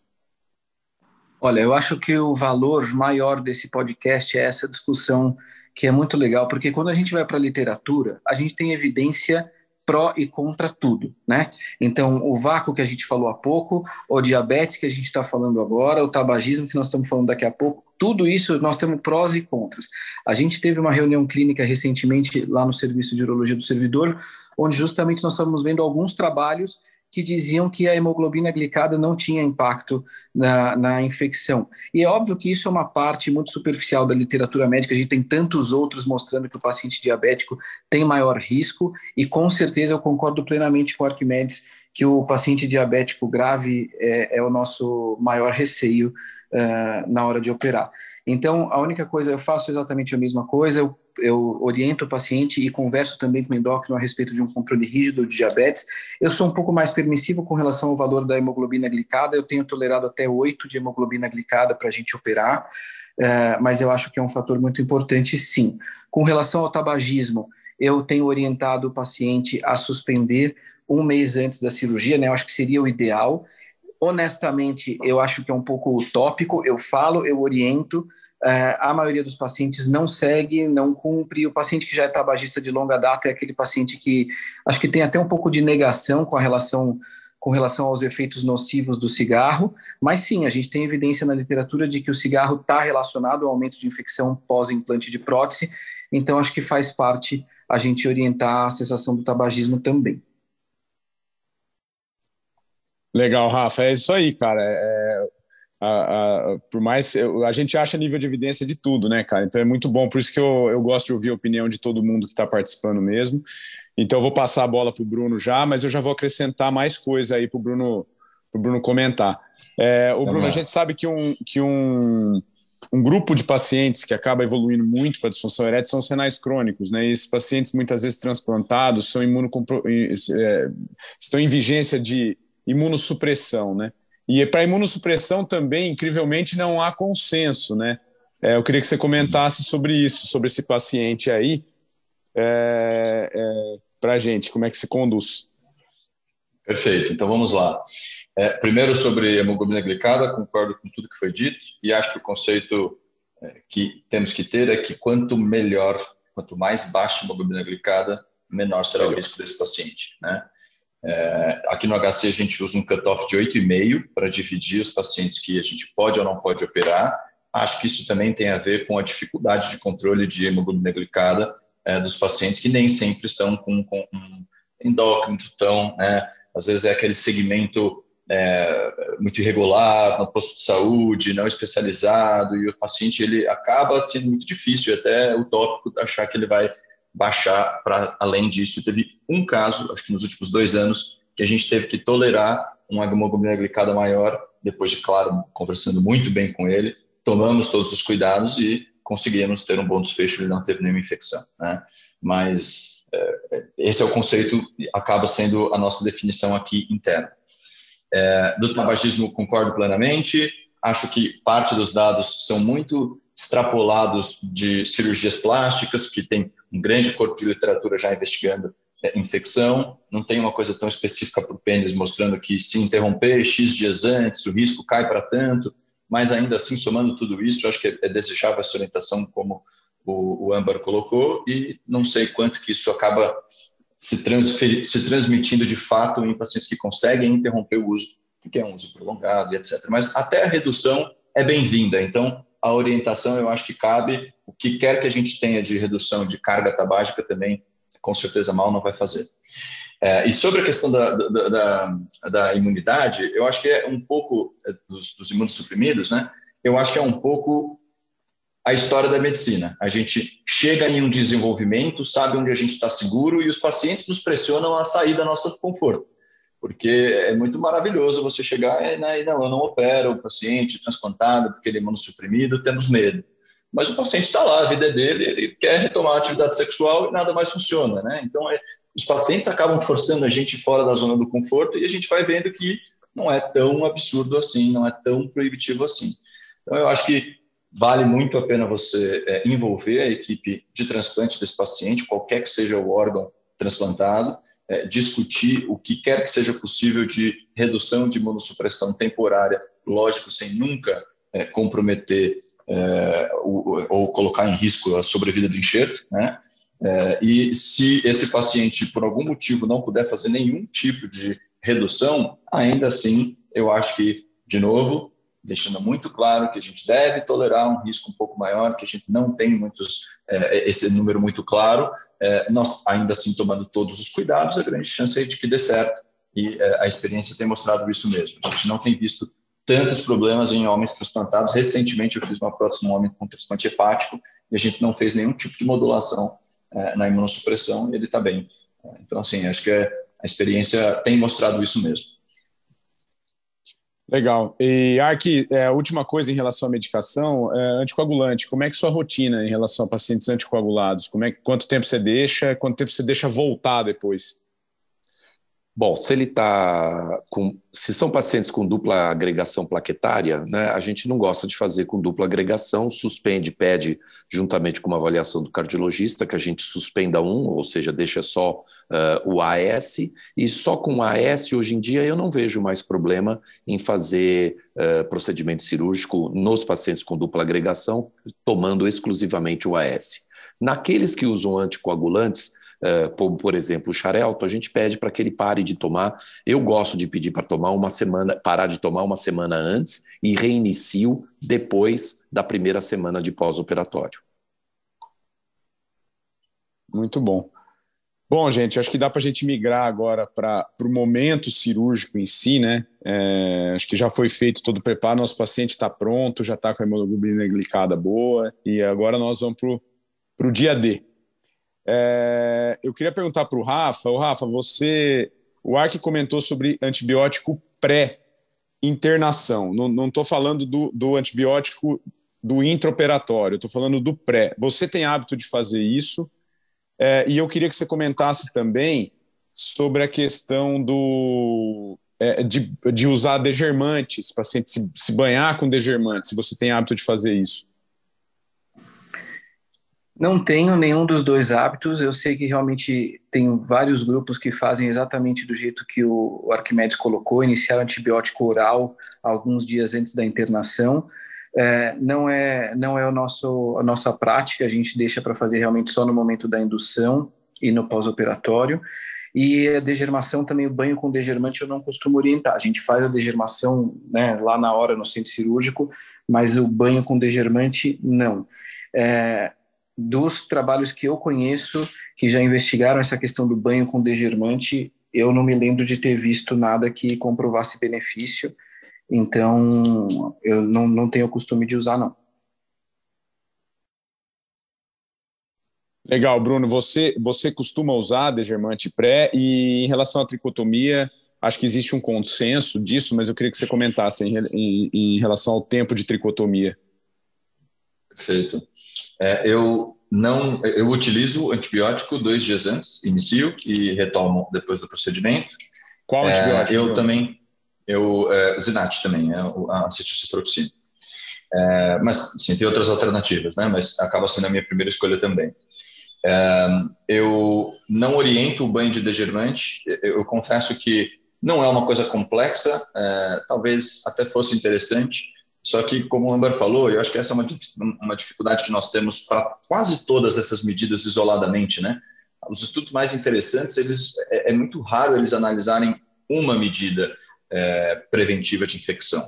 Olha, eu acho que o valor maior desse podcast é essa discussão que é muito legal, porque quando a gente vai para a literatura, a gente tem evidência pró e contra tudo, né? Então, o vácuo que a gente falou há pouco, o diabetes que a gente está falando agora, o tabagismo que nós estamos falando daqui a pouco, tudo isso nós temos prós e contras. A gente teve uma reunião clínica recentemente lá no Serviço de Urologia do Servidor, onde justamente nós estamos vendo alguns trabalhos que diziam que a hemoglobina glicada não tinha impacto na, na, infecção. E é óbvio que isso é uma parte muito superficial da literatura médica, a gente tem tantos outros mostrando que o paciente diabético tem maior risco, e com certeza eu concordo plenamente com o Arquimedes que o paciente diabético grave é, é o nosso maior receio uh, na hora de operar. Então, a única coisa, eu faço exatamente a mesma coisa, eu, eu oriento o paciente e converso também com o endócrino a respeito de um controle rígido de diabetes. Eu sou um pouco mais permissivo com relação ao valor da hemoglobina glicada, eu tenho tolerado até 8 de hemoglobina glicada para a gente operar, uh, mas eu acho que é um fator muito importante, sim. Com relação ao tabagismo, eu tenho orientado o paciente a suspender um mês antes da cirurgia, né? Eu acho que seria o ideal. Honestamente, eu acho que é um pouco utópico. Eu falo, eu oriento, é, a maioria dos pacientes não segue, não cumpre. O paciente que já é tabagista de longa data é aquele paciente que acho que tem até um pouco de negação com relação com relação aos efeitos nocivos do cigarro, mas sim, a gente tem evidência na literatura de que o cigarro está relacionado ao aumento de infecção pós-implante de prótese, então acho que faz parte a gente orientar a cessação do tabagismo também. Legal, Rafa, é isso aí, cara. É, a, a, por mais a gente acha nível de evidência de tudo, né, cara? Então é muito bom, por isso que eu, eu gosto de ouvir a opinião de todo mundo que está participando mesmo. Então eu vou passar a bola para o Bruno já, mas eu já vou acrescentar mais coisa aí para o Bruno, pro Bruno comentar. É, o Bruno, a gente sabe que um, que um, um grupo de pacientes que acaba evoluindo muito para disfunção erétil são os renais crônicos, né? E esses pacientes muitas vezes transplantados são imunocompro... É, estão em vigência de imunossupressão, né? E para imunossupressão também, incrivelmente, não há consenso, né? É, eu queria que você comentasse sobre isso, sobre esse paciente aí, é, é, para a gente, como é que se conduz. Perfeito, então vamos lá. É, primeiro sobre hemoglobina glicada, concordo com tudo que foi dito, e acho que o conceito é, que temos que ter é que quanto melhor, quanto mais baixa a hemoglobina glicada, menor será o risco desse paciente, né? É, aqui no HC a gente usa um cutoff de 8,5 para dividir os pacientes que a gente pode ou não pode operar. Acho que isso também tem a ver com a dificuldade de controle de hemoglobina glicada é, dos pacientes que nem sempre estão com, com um endócrino, então, né, às vezes é aquele segmento é, muito irregular no posto de saúde, não especializado, e o paciente ele acaba sendo muito difícil, até utópico achar que ele vai baixar para além disso. Teve um caso, acho que nos últimos dois anos, que a gente teve que tolerar uma hemoglobina glicada maior, depois de, claro, conversando muito bem com ele, tomamos todos os cuidados e conseguimos ter um bom desfecho, ele não teve nenhuma infecção. Né? Mas é, esse é o conceito, acaba sendo a nossa definição aqui interna. É, do tabagismo, concordo plenamente. acho que parte dos dados são muito extrapolados de cirurgias plásticas, que tem um grande corpo de literatura já investigando é, infecção, não tem uma coisa tão específica para o pênis mostrando que se interromper X dias antes, o risco cai para tanto, mas ainda assim, somando tudo isso, acho que é, é desejável essa orientação como o, o Ambar colocou, e não sei quanto que isso acaba se, se transmitindo de fato em pacientes que conseguem interromper o uso, porque é um uso prolongado etc. Mas até a redução é bem-vinda, então a orientação eu acho que cabe, o que quer que a gente tenha de redução de carga tabágica também com certeza mal não vai fazer. É, e sobre a questão da, da, da, da, imunidade, eu acho que é um pouco é, dos, dos imunossuprimidos, né? Eu acho que é um pouco a história da medicina. A gente chega em um desenvolvimento, sabe onde a gente está seguro e os pacientes nos pressionam a sair da nossa conforto. Porque é muito maravilhoso você chegar e, né, não, eu não opero o paciente transplantado porque ele é imunossuprimido, temos medo mas o paciente está lá, a vida é dele, ele quer retomar a atividade sexual e nada mais funciona, né? Então, é, os pacientes acabam forçando a gente fora da zona do conforto e a gente vai vendo que não é tão absurdo assim, não é tão proibitivo assim. Então, eu acho que vale muito a pena você é, envolver a equipe de transplante desse paciente, qualquer que seja o órgão transplantado, é, discutir o que quer que seja possível de redução de imunossupressão temporária, lógico, sem nunca é, comprometer é, ou, ou, colocar em risco a sobrevida do enxerto, né? É, e se esse paciente, por algum motivo, não puder fazer nenhum tipo de redução, ainda assim, eu acho que, de novo, deixando muito claro que a gente deve tolerar um risco um pouco maior, que a gente não tem muitos, é, esse número muito claro, é, nós ainda assim tomando todos os cuidados, a grande chance é de que dê certo, e é, a experiência tem mostrado isso mesmo. A gente não tem visto tantos problemas em homens transplantados. Recentemente eu fiz uma prótese num homem com transplante hepático e a gente não fez nenhum tipo de modulação é, na imunossupressão e ele está bem. Então, assim, acho que a experiência tem mostrado isso mesmo. Legal. E, Ark, é, a última coisa em relação à medicação, é, anticoagulante, como é que sua rotina em relação a pacientes anticoagulados? Como é, quanto tempo você deixa, quanto tempo você deixa voltar depois? Bom, se ele está com. Se são pacientes com dupla agregação plaquetária, né, a gente não gosta de fazer com dupla agregação, suspende, pede, juntamente com uma avaliação do cardiologista, que a gente suspenda um, ou seja, deixa só uh, o AS, e só com AS, hoje em dia, eu não vejo mais problema em fazer uh, procedimento cirúrgico nos pacientes com dupla agregação, tomando exclusivamente o AS. Naqueles que usam anticoagulantes, como por exemplo o xarelto, a gente pede para que ele pare de tomar. Eu gosto de pedir para tomar uma semana, parar de tomar uma semana antes e reinicio depois da primeira semana de pós-operatório. Muito bom. Bom, gente, acho que dá para a gente migrar agora para o momento cirúrgico em si, né? É, acho que já foi feito todo o preparo, nosso paciente está pronto, já está com a hemoglobina glicada boa, e agora nós vamos para o dia D. É, eu queria perguntar para o Rafa, o Rafa, você, o Ark comentou sobre antibiótico pré-internação. Não estou falando do, do antibiótico do intraoperatório, estou falando do pré. Você tem hábito de fazer isso? É, e eu queria que você comentasse também sobre a questão do é, de, de usar degermantes, paciente se, se banhar com degermantes, se você tem hábito de fazer isso. Não tenho nenhum dos dois hábitos. Eu sei que realmente tem vários grupos que fazem exatamente do jeito que o Arquimedes colocou, iniciar antibiótico oral alguns dias antes da internação. É, não é não é o nosso a nossa prática. A gente deixa para fazer realmente só no momento da indução e no pós-operatório. E a degermação também, o banho com degermante eu não costumo orientar. A gente faz a degermação né, lá na hora no centro cirúrgico, mas o banho com degermante não. É, dos trabalhos que eu conheço que já investigaram essa questão do banho com degermante, eu não me lembro de ter visto nada que comprovasse benefício, então eu não, não tenho o costume de usar, não. Legal, Bruno. Você, você costuma usar degermante pré e em relação à tricotomia, acho que existe um consenso disso, mas eu queria que você comentasse em, em, em relação ao tempo de tricotomia. Perfeito. É, eu não, eu utilizo antibiótico dois dias antes, inicio e retomo depois do procedimento. Qual é, antibiótico? Eu também, eu, é, Zinat também, é, a acetilciprofina. É, mas, sim, tem outras alternativas, né? Mas acaba sendo a minha primeira escolha também. É, eu não oriento o banho de degermante. Eu, eu, confesso que não é uma coisa complexa, é, talvez até fosse interessante, só que, como o Amber falou, eu acho que essa é uma, uma dificuldade que nós temos para quase todas essas medidas isoladamente, né? Os estudos mais interessantes, eles é, é muito raro eles analisarem uma medida é, preventiva de infecção.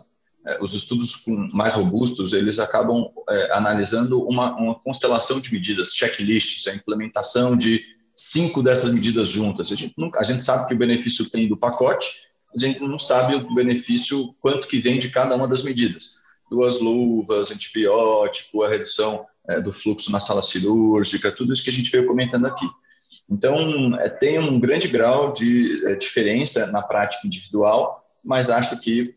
É, os estudos mais robustos, eles acabam é, analisando uma, uma, constelação de medidas, checklists, a implementação de cinco dessas medidas juntas. A gente, nunca, a gente sabe que o benefício tem do pacote, mas a gente não sabe o benefício, quanto que vem de cada uma das medidas. Duas luvas, antibiótico, a redução é, do fluxo na sala cirúrgica, tudo isso que a gente veio comentando aqui. Então, é, tem um grande grau de é, diferença na prática individual, mas acho que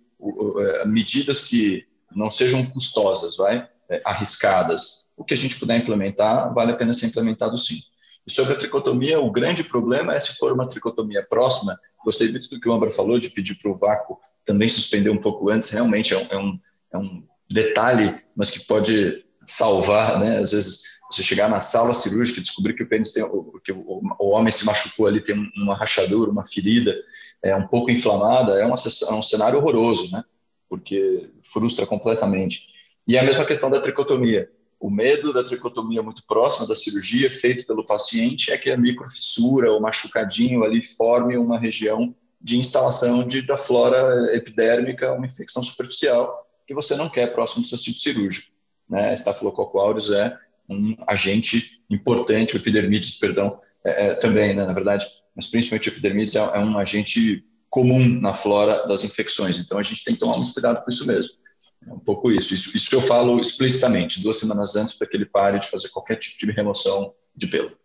é, medidas que não sejam custosas, vai, é, arriscadas, o que a gente puder implementar, vale a pena ser implementado sim. E sobre a tricotomia, o grande problema é se for uma tricotomia próxima. Gostei muito do que o Amber falou, de pedir para o vácuo também suspender um pouco antes. Realmente é um, é um, é um detalhe, mas que pode salvar, né? Às vezes, você chegar na sala cirúrgica e descobrir que o pênis tem, que o, o homem se machucou ali, tem uma rachadura, uma ferida, é um pouco inflamada, é, uma, é um cenário horroroso, né? Porque frustra completamente. E é a mesma questão da tricotomia. O medo da tricotomia muito próxima da cirurgia, feito pelo paciente, é que a microfissura ou machucadinho ali forme uma região de instalação de, da flora epidérmica, uma infecção superficial, que você não quer próximo do seu sítio cirúrgico. Né? Estafilococcus aureus é um agente importante, o epidermides, perdão, é, é, também, né, na verdade, mas principalmente o epidermides é, é, um agente comum na flora das infecções, então a gente tem que tomar muito cuidado com isso mesmo. É um pouco isso. Isso, isso eu falo explicitamente, duas semanas antes, para que ele pare de fazer qualquer tipo de remoção de pelo.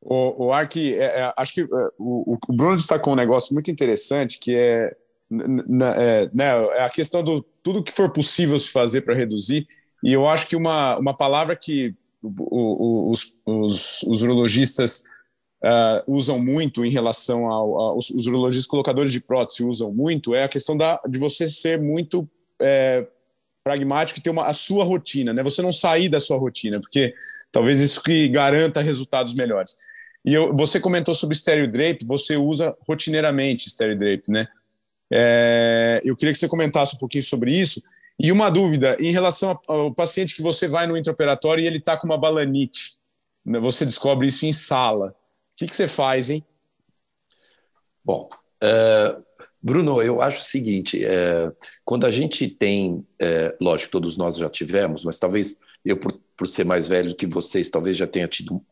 O, o Ark, é, é, acho que é, o, o Bruno destacou um negócio muito interessante, que é, é, né, é a questão do tudo que for possível se fazer para reduzir. E eu acho que uma, uma palavra que os, os, os urologistas uh, usam muito em relação ao, aos os urologistas colocadores de prótese usam muito é a questão da, de você ser muito é, pragmático e ter uma, a sua rotina, né? Você não sair da sua rotina, porque talvez isso que garanta resultados melhores. E eu, você comentou sobre stereo drape, você usa rotineiramente stereo drape, né? É, eu queria que você comentasse um pouquinho sobre isso e uma dúvida em relação ao paciente que você vai no intraoperatório e ele está com uma balanite. Né, você descobre isso em sala. O que, que você faz, hein? Bom, uh, Bruno, eu acho o seguinte: uh, quando a gente tem, uh, lógico, todos nós já tivemos, mas talvez eu, por, por ser mais velho que vocês, talvez já tenha tido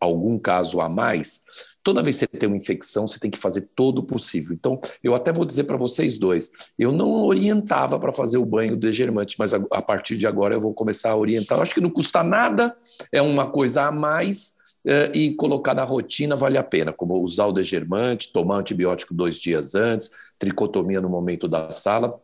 algum caso a mais, toda vez que você tem uma infecção, você tem que fazer todo o possível. Então, eu até vou dizer para vocês dois, eu não orientava para fazer o banho degermante, mas a, a, partir de agora eu vou começar a orientar. Eu acho que não custa nada, é uma coisa a mais, é, e colocar na rotina vale a pena, como usar o degermante, tomar antibiótico dois dias antes, tricotomia no momento da sala,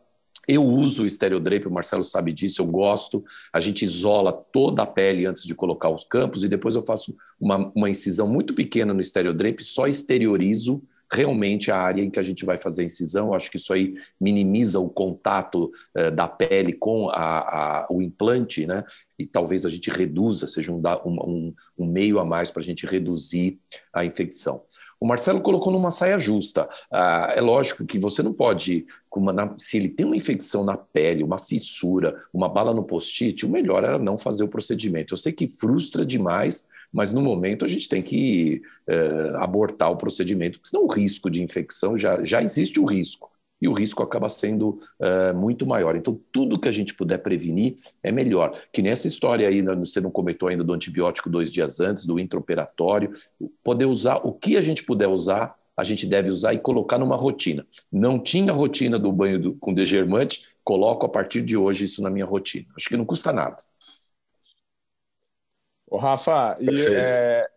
eu uso o estereodrape, o Marcelo sabe disso, eu gosto. A gente isola toda a pele antes de colocar os campos e depois eu faço uma, uma incisão muito pequena no estereodrape, só exteriorizo realmente a área em que a gente vai fazer a incisão. Eu acho que isso aí minimiza o contato eh, da pele com a, a, o implante, né? E talvez a gente reduza, seja um, um, um meio a mais para a gente reduzir a infecção. O Marcelo colocou numa saia justa. Ah, é lógico que você não pode, uma, se ele tem uma infecção na pele, uma fissura, uma bala no post-it, o melhor era não fazer o procedimento. Eu sei que frustra demais, mas no momento a gente tem que eh, abortar o procedimento, porque senão o risco de infecção já, já existe o risco e o risco acaba sendo uh, muito maior. Então, tudo que a gente puder prevenir é melhor. Que nessa história aí, né, você não comentou ainda do antibiótico dois dias antes, do intraoperatório, poder usar o que a gente puder usar, a gente deve usar e colocar numa rotina. Não tinha rotina do banho do, com degermante, coloco a partir de hoje isso na minha rotina. Acho que não custa nada. Ô, Rafa, e, é,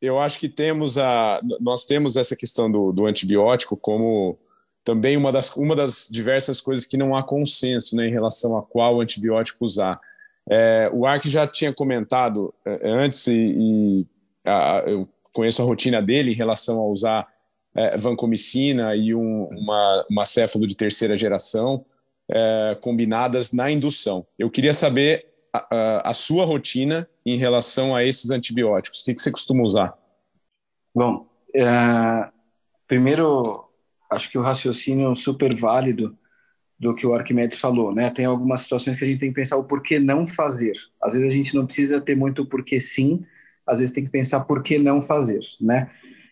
eu acho que temos a, nós temos essa questão do, do antibiótico como também uma das, uma das diversas coisas que não há consenso né, em relação a qual antibiótico usar. É, o Ark já tinha comentado é, antes, e, e a, eu conheço a rotina dele em relação a usar é, vancomicina e um, uma, uma céfalo de terceira geração é, combinadas na indução. Eu queria saber a, a, a, sua rotina em relação a esses antibióticos. O que, que você costuma usar? Bom, é, primeiro, acho que o raciocínio é super válido do que o Arquimedes falou, né? Tem algumas situações que a gente tem que pensar o porquê não fazer. Às vezes a gente não precisa ter muito porquê sim, às vezes tem que pensar por que não fazer, né?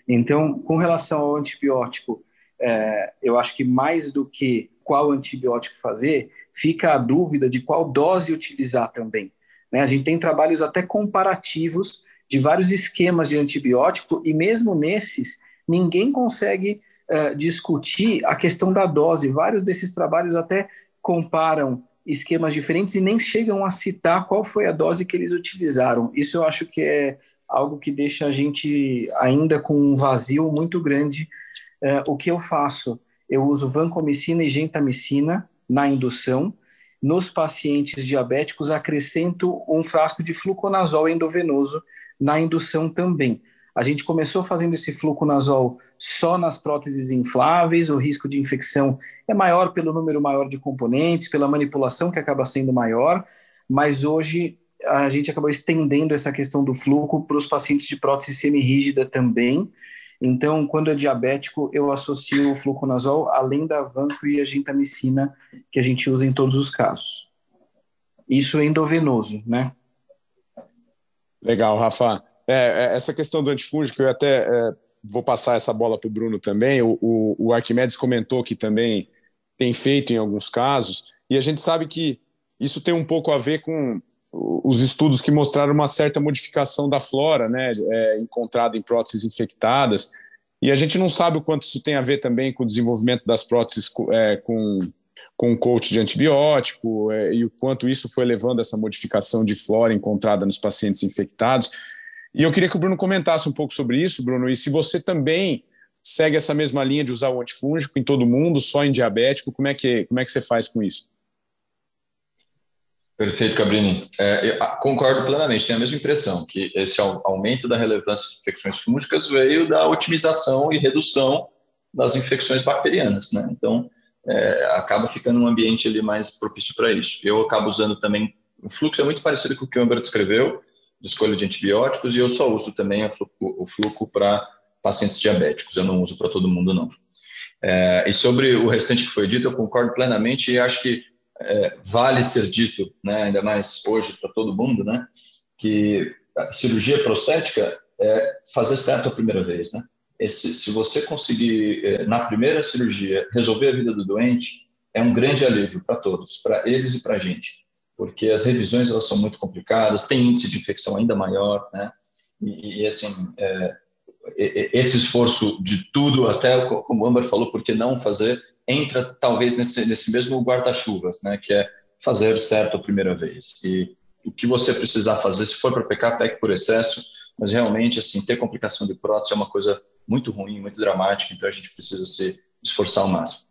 Então, com relação ao antibiótico, é, eu acho que mais do que qual antibiótico fazer, fica a dúvida de qual dose utilizar também. Né? A gente tem trabalhos até comparativos de vários esquemas de antibiótico e mesmo nesses ninguém consegue uh, discutir a questão da dose. Vários desses trabalhos até comparam esquemas diferentes e nem chegam a citar qual foi a dose que eles utilizaram. Isso eu acho que é algo que deixa a gente ainda com um vazio muito grande. Uh, o que eu faço? Eu uso vancomicina e gentamicina na indução. Nos pacientes diabéticos, acrescento um frasco de fluconazol endovenoso na indução também. A gente começou fazendo esse fluconazol só nas próteses infláveis, o risco de infecção é maior pelo número maior de componentes, pela manipulação que acaba sendo maior, mas hoje a gente acabou estendendo essa questão do fluco para os pacientes de prótese semirrígida também. Então, quando é diabético, eu associo o fluconazol além da vanco e a gentamicina que a gente usa em todos os casos. Isso é endovenoso, né? Legal, Rafa. É, é, essa questão do antifúngico, eu até é, vou passar essa bola para o Bruno também. O, o, Arquimedes comentou que também tem feito em alguns casos, e a gente sabe que isso tem um pouco a ver com os estudos que mostraram uma certa modificação da flora, né, é, encontrada em próteses infectadas, e a gente não sabe o quanto isso tem a ver também com o desenvolvimento das próteses é, com com coach de antibiótico é, e o quanto isso foi levando a essa modificação de flora encontrada nos pacientes infectados. E eu queria que o Bruno comentasse um pouco sobre isso, Bruno, e se você também segue essa mesma linha de usar o antifúngico em todo mundo, só em diabético, como é que, como é que você faz com isso? Perfeito, Cabrini. É, ah, concordo plenamente, tenho a mesma impressão, que esse aumento da relevância de infecções fúngicas veio da otimização e redução das infecções bacterianas. Né? Então, é, acaba ficando um ambiente ali mais propício para isso. Eu acabo usando também, o fluxo é muito parecido com o que o Amber descreveu, de escolha de antibióticos, e eu só uso também o fluxo para pacientes diabéticos, eu não uso para todo mundo, não. É, e sobre o restante que foi dito, eu concordo plenamente e acho que é, vale ser dito, né, ainda mais hoje para todo mundo, né, que a cirurgia prostética é fazer certo a primeira vez, né? esse, se você conseguir, eh, na primeira cirurgia, resolver a vida do doente, é um grande alívio para todos, para eles e para a gente, porque as revisões elas são muito complicadas, tem índice de infecção ainda maior, né? E, e assim, é, esse esforço de tudo, até como o Amber falou, por que não fazer, entra talvez nesse, nesse mesmo guarda-chuvas, né? Que é fazer certo a primeira vez. E o que você precisar fazer, se for para pecar, peque por excesso, mas realmente, assim, ter complicação de prótese é uma coisa muito ruim, muito dramático, então a gente precisa se esforçar ao máximo.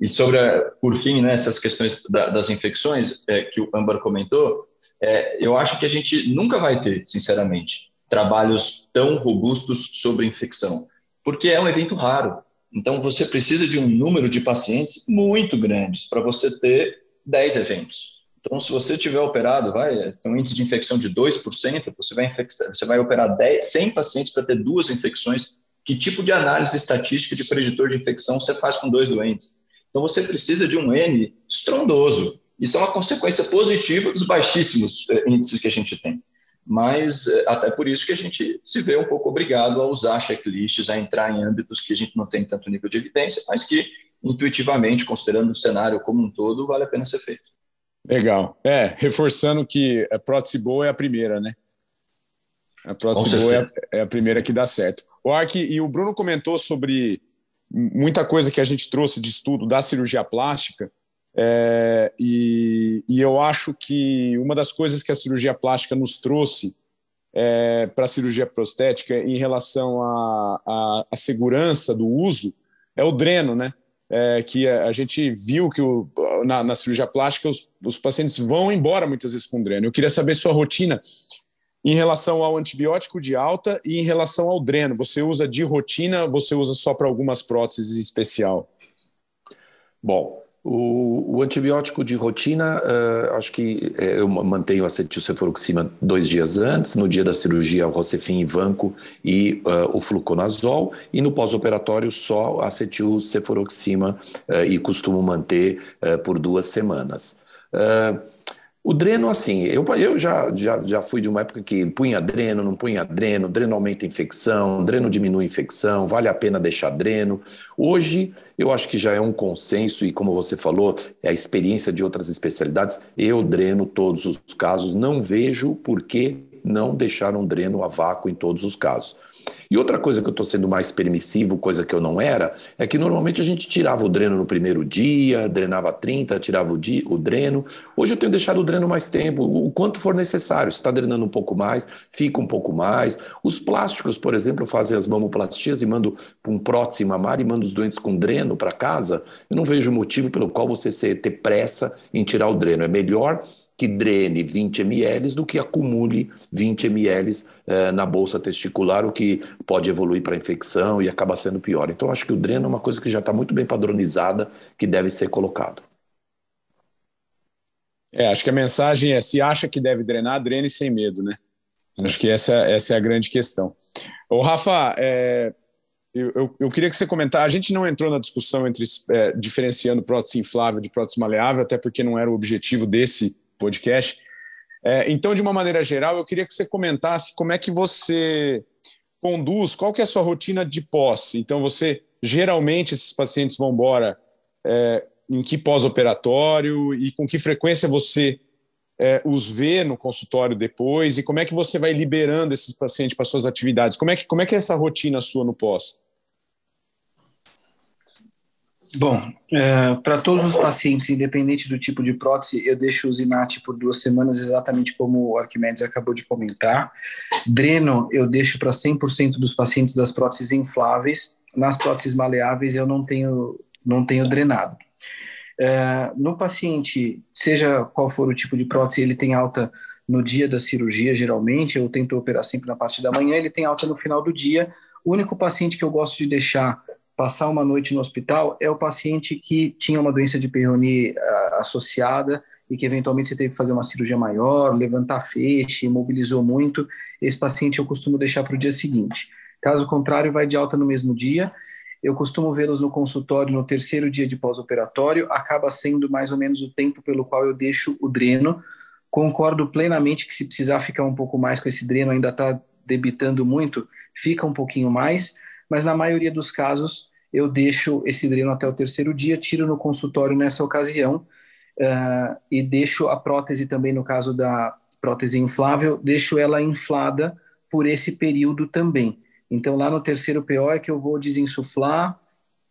E sobre, a, por fim, né, essas questões da, das infecções é, que o Amber comentou, é, eu acho que a gente nunca vai ter, sinceramente, trabalhos tão robustos sobre infecção, porque é um evento raro. Então, você precisa de um número de pacientes muito grandes para você ter 10 eventos. Então, se você tiver operado, vai, tem um índice de infecção de 2%, você vai, infectar, você vai operar 10, 100 pacientes para ter duas infecções que tipo de análise estatística de preditor de infecção você faz com dois doentes. Então, você precisa de um N estrondoso. Isso é uma consequência positiva dos baixíssimos eh, índices que a gente tem. Mas, eh, até por isso que a gente se vê um pouco obrigado a usar checklists, a entrar em âmbitos que a gente não tem tanto nível de evidência, mas que, intuitivamente, considerando o cenário como um todo, vale a pena ser feito. Legal. É, reforçando que a prótese boa é a primeira, né? A prótese boa é a, é a primeira que dá certo. O Ark e o Bruno comentou sobre muita coisa que a gente trouxe de estudo da cirurgia plástica, é, e, e, eu acho que uma das coisas que a cirurgia plástica nos trouxe é, para a cirurgia prostética em relação à segurança do uso é o dreno, né? É, que a, gente viu que o, na, na, cirurgia plástica os, os pacientes vão embora muitas vezes com dreno. Eu queria saber sua rotina em relação ao antibiótico de alta e em relação ao dreno. Você usa de rotina, você usa só para algumas próteses em especial? Bom, o, o, antibiótico de rotina, uh, acho que uh, eu mantenho a cetilcefuroxima dois dias antes, no dia da cirurgia o Rocefin Vanco e uh, o fluconazol, e no pós-operatório só a acetilcefuroxima e costumo manter por duas semanas. O dreno, assim, eu, eu já, já, já fui de uma época que punha dreno, não punha dreno, dreno aumenta a infecção, dreno diminui a infecção, vale a pena deixar dreno. Hoje, eu acho que já é um consenso, e como você falou, é a experiência de outras especialidades. Eu dreno todos os casos, não vejo por que não deixar um dreno a vácuo em todos os casos. E outra coisa que eu estou sendo mais permissivo, coisa que eu não era, é que normalmente a gente tirava o dreno no primeiro dia, drenava 30, tirava o, di, o dreno. Hoje eu tenho deixado o dreno mais tempo, o quanto for necessário. Se está drenando um pouco mais, fica um pouco mais. Os plásticos, por exemplo, fazem as mamoplastias e mando para um prótese mamar e mando os doentes com dreno para casa. Eu não vejo motivo pelo qual você ter pressa em tirar o dreno. É melhor que drene 20 ml do que acumule 20 ml eh, na bolsa testicular, o que pode evoluir para infecção e acaba sendo pior. Então, acho que o dreno é uma coisa que já está muito bem padronizada, que deve ser colocado. É, acho que a mensagem é: se acha que deve drenar, drene sem medo, né? Acho que essa, essa é a grande questão. Ô, Rafa, é, eu, eu, eu, queria que você comentasse. A gente não entrou na discussão entre é, diferenciando prótese inflável de prótese maleável, até porque não era o objetivo desse podcast. É, então, de uma maneira geral, eu queria que você comentasse como é que você conduz, qual que é a sua rotina de posse. Então, você geralmente esses pacientes vão embora é, em que pós-operatório e com que frequência você é, os vê no consultório depois e como é que você vai liberando esses pacientes para suas atividades? Como é que como é que é essa rotina sua no pós? Bom, é, para todos os pacientes, independente do tipo de prótese, eu deixo o Zinat por duas semanas, exatamente como o Arquimedes acabou de comentar. Dreno, eu deixo para 100% dos pacientes das próteses infláveis. Nas próteses maleáveis, eu não tenho, não tenho drenado. É, no paciente, seja qual for o tipo de prótese, ele tem alta no dia da cirurgia, geralmente, eu tento operar sempre na parte da manhã, ele tem alta no final do dia. O único paciente que eu gosto de deixar passar uma noite no hospital é o paciente que tinha uma doença de Peyronie uh, associada e que eventualmente você teve que fazer uma cirurgia maior, levantar feixe, imobilizou muito. Esse paciente eu costumo deixar para o dia seguinte. Caso contrário, vai de alta no mesmo dia. Eu costumo vê-los no consultório no terceiro dia de pós-operatório, acaba sendo mais ou menos o tempo pelo qual eu deixo o dreno. Concordo plenamente que se precisar ficar um pouco mais com esse dreno, ainda está debitando muito, fica um pouquinho mais mas na maioria dos casos eu deixo esse dreno até o terceiro dia, tiro no consultório nessa ocasião uh, e deixo a prótese também, no caso da prótese inflável, deixo ela inflada por esse período também. Então, lá no terceiro PO é que eu vou desinsuflar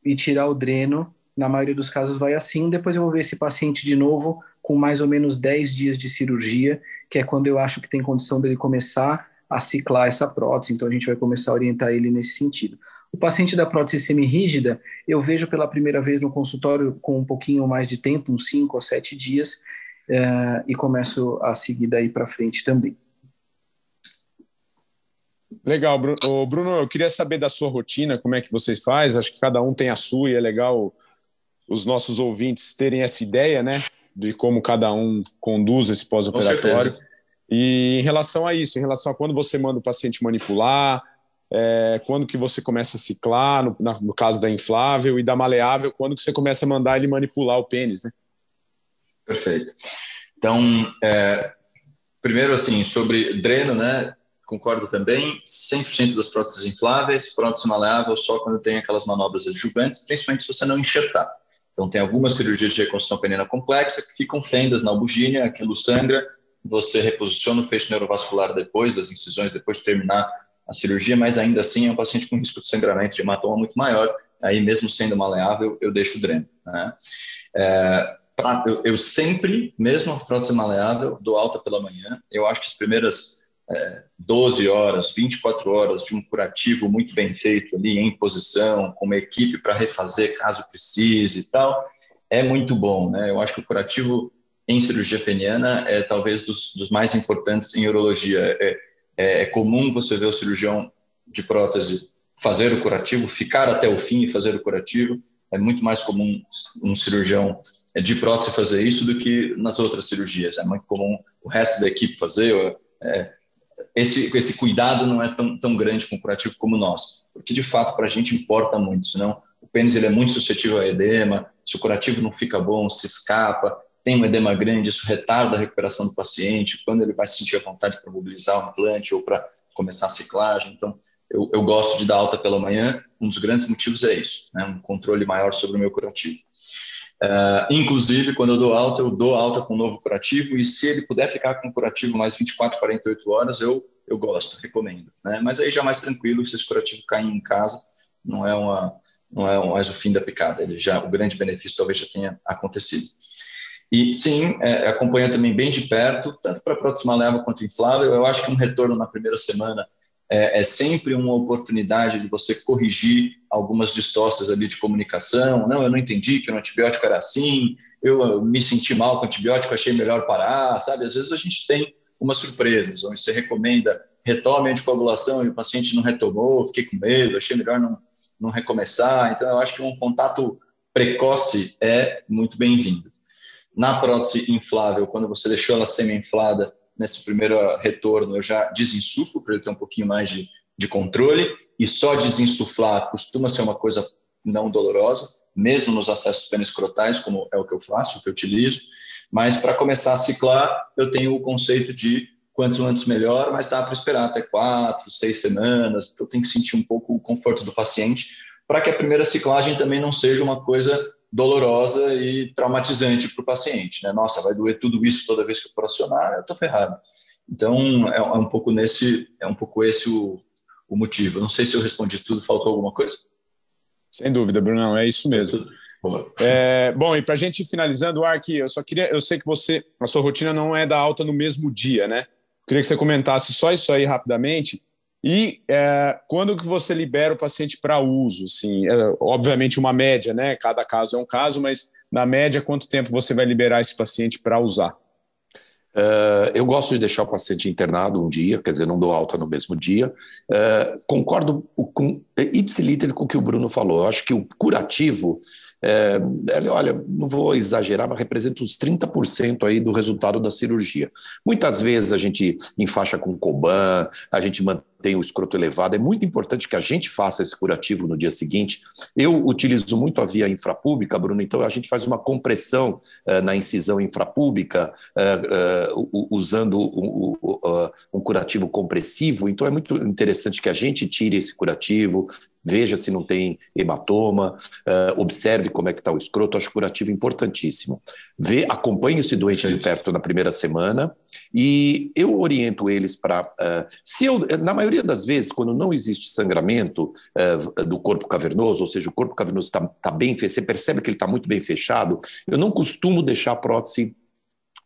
e tirar o dreno. Na maioria dos casos vai assim. Depois eu vou ver esse paciente de novo com mais ou menos 10 dias de cirurgia, que é quando eu acho que tem condição dele começar a ciclar essa prótese, então a gente vai começar a orientar ele nesse sentido. O paciente da prótese semirrígida, eu vejo pela primeira vez no consultório com um pouquinho mais de tempo, uns 5 ou 7 dias, uh, e começo a seguir daí para frente também. Legal, Bruno. Bruno, eu queria saber da sua rotina, como é que vocês fazem. Acho que cada um tem a sua e é legal os nossos ouvintes terem essa ideia, né, de como cada um conduz esse pós-operatório. E em relação a isso, em relação a quando você manda o paciente manipular, é, quando que você começa a ciclar, no, na, no, caso da inflável, e da maleável, quando que você começa a mandar ele manipular o pênis, né? Perfeito. Então, é, primeiro, assim, sobre dreno, né? Concordo também, 100% das próteses infláveis, prótese maleável só quando tem aquelas manobras adjuvantes, principalmente se você não enxertar. Então, tem algumas cirurgias de reconstrução peniana complexa que ficam fendas na albugínea, aquilo sangra, você reposiciona o feixe neurovascular depois das incisões, depois de terminar a cirurgia, mas ainda assim é um paciente com risco de sangramento de hematoma muito maior, aí mesmo sendo maleável, eu deixo o dreno. Né? É, pra, eu, eu, sempre, mesmo a prótese maleável, dou alta pela manhã, eu acho que as primeiras é, 12 horas, 24 horas de um curativo muito bem feito ali, em posição, com uma equipe para refazer caso precise e tal, é muito bom, né? Eu acho que o curativo em cirurgia peniana é talvez dos, dos mais importantes em urologia. É, é, é comum você ver o cirurgião de prótese fazer o curativo, ficar até o fim e fazer o curativo. É muito mais comum um cirurgião de prótese fazer isso do que nas outras cirurgias. É muito comum o resto da equipe fazer. É, esse, esse cuidado não é tão, tão grande com o curativo como nós, porque de fato para a gente importa muito, senão o pênis ele é muito suscetível a edema, se o curativo não fica bom, se escapa, tem um edema grande, isso retarda a recuperação do paciente, quando ele vai sentir a vontade para mobilizar o implante ou para começar a ciclagem. Então, eu, eu, gosto de dar alta pela manhã, um dos grandes motivos é isso, né? um controle maior sobre o meu curativo. Uh, inclusive, quando eu dou alta, eu dou alta com um novo curativo, e se ele puder ficar com o curativo mais 24, 48 horas, eu, eu gosto, recomendo. Né? Mas aí já mais tranquilo, se esse curativo cair em casa, não é, uma, não é mais o fim da picada, ele já, o grande benefício talvez já tenha acontecido. E sim, é, acompanha também bem de perto, tanto para prótese malévola quanto inflável. Eu acho que um retorno na primeira semana é, é, sempre uma oportunidade de você corrigir algumas distorções ali de comunicação. Não, eu não entendi que o antibiótico era assim, eu me senti mal com o antibiótico, achei melhor parar, sabe? Às vezes a gente tem umas surpresas, onde você recomenda retome a anticoagulação e o paciente não retomou, fiquei com medo, achei melhor não, não recomeçar. Então, eu acho que um contato precoce é muito bem-vindo. Na prótese inflável, quando você deixou ela semi-inflada, nesse primeiro retorno eu já desinsuflo para ele ter um pouquinho mais de, de controle e só desinsuflar costuma ser uma coisa não dolorosa, mesmo nos acessos peniscrotais, como é o que eu faço, o que eu utilizo. Mas para começar a ciclar, eu tenho o conceito de quanto antes melhor, mas dá para esperar até quatro, seis semanas. Então, tem que sentir um pouco o conforto do paciente para que a primeira ciclagem também não seja uma coisa dolorosa e traumatizante para o paciente. Né? Nossa, vai doer tudo isso toda vez que eu for acionar, eu estou ferrado. Então, é, é, um pouco nesse, é um pouco esse o, o motivo. Não sei se eu respondi tudo, faltou alguma coisa? Sem dúvida, Brunão, é isso mesmo. É, bom, e para a gente finalizando, Ark, eu só queria, eu sei que você, a sua rotina não é da alta no mesmo dia, né? Queria que você comentasse só isso aí rapidamente. E é, quando que você libera o paciente para uso? Assim, é, obviamente uma média, né? Cada caso é um caso, mas na média, quanto tempo você vai liberar esse paciente para usar? Uh, eu gosto de deixar o paciente internado um dia, quer dizer, não dou alta no mesmo dia. Uh, concordo com ipsiliter com o que o Bruno falou. Eu acho que o curativo, é, olha, não vou exagerar, mas representa uns 30% aí do resultado da cirurgia. Muitas vezes a gente enfaixa com Coban, a gente mantém tem o escroto elevado. É muito importante que a gente faça esse curativo no dia seguinte. Eu utilizo muito a via infrapública, Bruno, então a gente faz uma compressão uh, na incisão infrapública, uh, uh, usando um, um curativo compressivo. Então é muito interessante que a gente tire esse curativo, veja se não tem hematoma, observe como é que está o escroto, acho curativo importantíssimo. Vê, acompanhe esse doente de perto na primeira semana e eu oriento eles para, uh, se eu, na maioria das vezes, quando não existe sangramento uh, do corpo cavernoso, ou seja, o corpo cavernoso está tá bem, você percebe que ele está muito bem fechado, eu não costumo deixar a prótese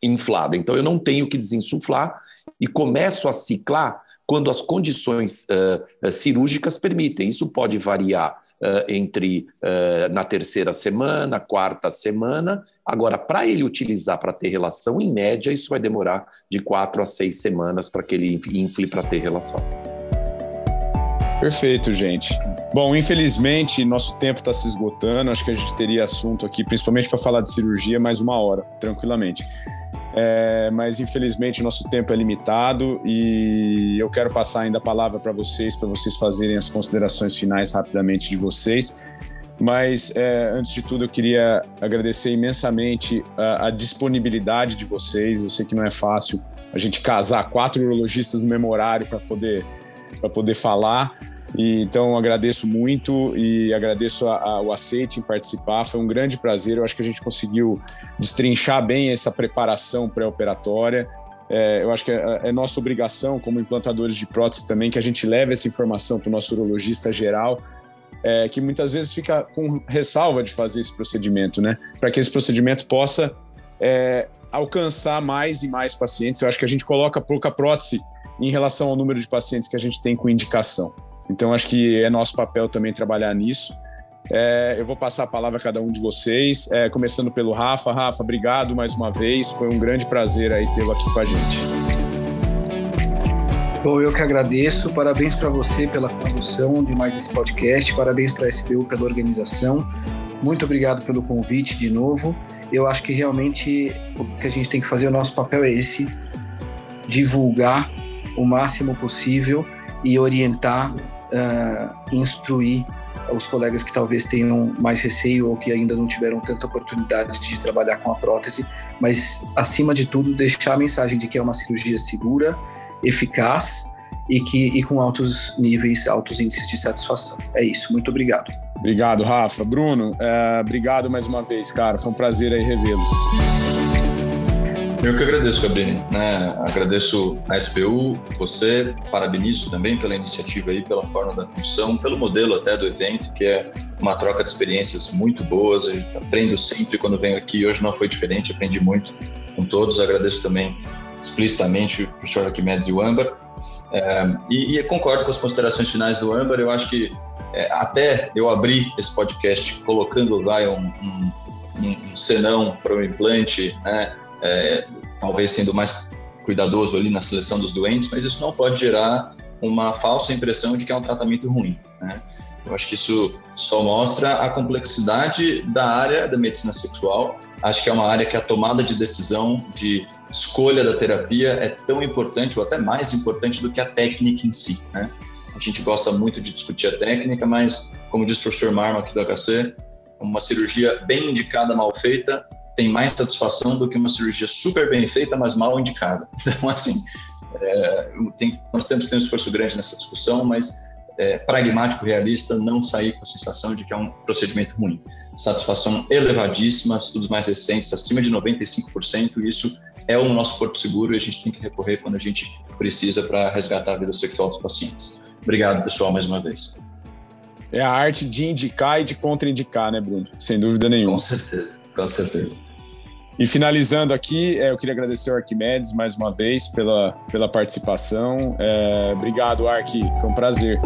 inflada, então eu não tenho que desinsuflar e começo a ciclar quando as condições uh, cirúrgicas permitem. Isso pode variar entre uh, na terceira semana, quarta semana. Agora, para ele utilizar para ter relação, em média, isso vai demorar de quatro a seis semanas para que ele infle para ter relação. Perfeito, gente. Bom, infelizmente, nosso tempo está se esgotando. Acho que a gente teria assunto aqui, principalmente para falar de cirurgia, mais uma hora, tranquilamente. É, mas infelizmente o nosso tempo é limitado e eu quero passar ainda a palavra para vocês, para vocês fazerem as considerações finais rapidamente de vocês. Mas é, antes de tudo, eu queria agradecer imensamente a, a, disponibilidade de vocês. Eu sei que não é fácil a gente casar quatro urologistas no mesmo horário para poder, poder falar. E, então agradeço muito e agradeço a, a, o aceite em participar. Foi um grande prazer. Eu acho que a gente conseguiu destrinchar bem essa preparação pré-operatória. É, eu acho que é, é, nossa obrigação, como implantadores de prótese também, que a gente leve essa informação para o nosso urologista geral, é, que muitas vezes fica com ressalva de fazer esse procedimento, né? Para que esse procedimento possa é, alcançar mais e mais pacientes. Eu acho que a gente coloca pouca prótese em relação ao número de pacientes que a gente tem com indicação. Então, acho que é nosso papel também trabalhar nisso. É, eu vou passar a palavra a cada um de vocês, é, começando pelo Rafa. Rafa, obrigado mais uma vez. Foi um grande prazer aí tê-lo aqui com a gente. Bom, eu que agradeço. Parabéns para você pela condução de mais esse podcast. Parabéns para a SBU pela organização. Muito obrigado pelo convite de novo. Eu acho que realmente o que a gente tem que fazer, o nosso papel é esse: divulgar o máximo possível e orientar, uh, instruir os colegas que talvez tenham mais receio ou que ainda não tiveram tanta oportunidade de trabalhar com a prótese, mas acima de tudo deixar a mensagem de que é uma cirurgia segura, eficaz e que e com altos níveis, altos índices de satisfação. É isso. Muito obrigado. Obrigado, Rafa. Bruno, é, obrigado mais uma vez, cara. Foi um prazer aí revê-lo. Eu que agradeço, Cabrini. Né? Agradeço a SPU, você, parabenizo também pela iniciativa aí, pela forma da função, pelo modelo até do evento, que é uma troca de experiências muito boas. Eu aprendo sempre quando venho aqui. Hoje não foi diferente, aprendi muito com todos. Agradeço também explicitamente o professor Arquimedes e o Âmbar. É, e, e, concordo com as considerações finais do Âmbar. Eu acho que é, até eu abri esse podcast colocando vai, um, um, um senão para o implante, né? É, talvez sendo mais cuidadoso ali na seleção dos doentes, mas isso não pode gerar uma falsa impressão de que é um tratamento ruim. Né? Eu acho que isso só mostra a complexidade da área da medicina sexual. Acho que é uma área que a tomada de decisão de escolha da terapia é tão importante ou até mais importante do que a técnica em si. Né? A gente gosta muito de discutir a técnica, mas, como disse o professor Marma aqui do HC, uma cirurgia bem indicada, mal feita, tem mais satisfação do que uma cirurgia super bem feita, mas mal indicada. Então, assim, é, tem, nós temos que ter um esforço grande nessa discussão, mas é, pragmático, realista, não sair com a sensação de que é um procedimento ruim. Satisfação elevadíssima, estudos mais recentes, acima de 95%, isso é o nosso porto seguro e a gente tem que recorrer quando a gente precisa para resgatar a vida sexual dos pacientes. Obrigado, pessoal, mais uma vez. É a arte de indicar e de contraindicar, né, Bruno? Sem dúvida nenhuma. Com certeza, com certeza. E finalizando aqui, é, eu queria agradecer ao Arquimedes mais uma vez pela, pela participação. É, obrigado, Arqui, foi um prazer.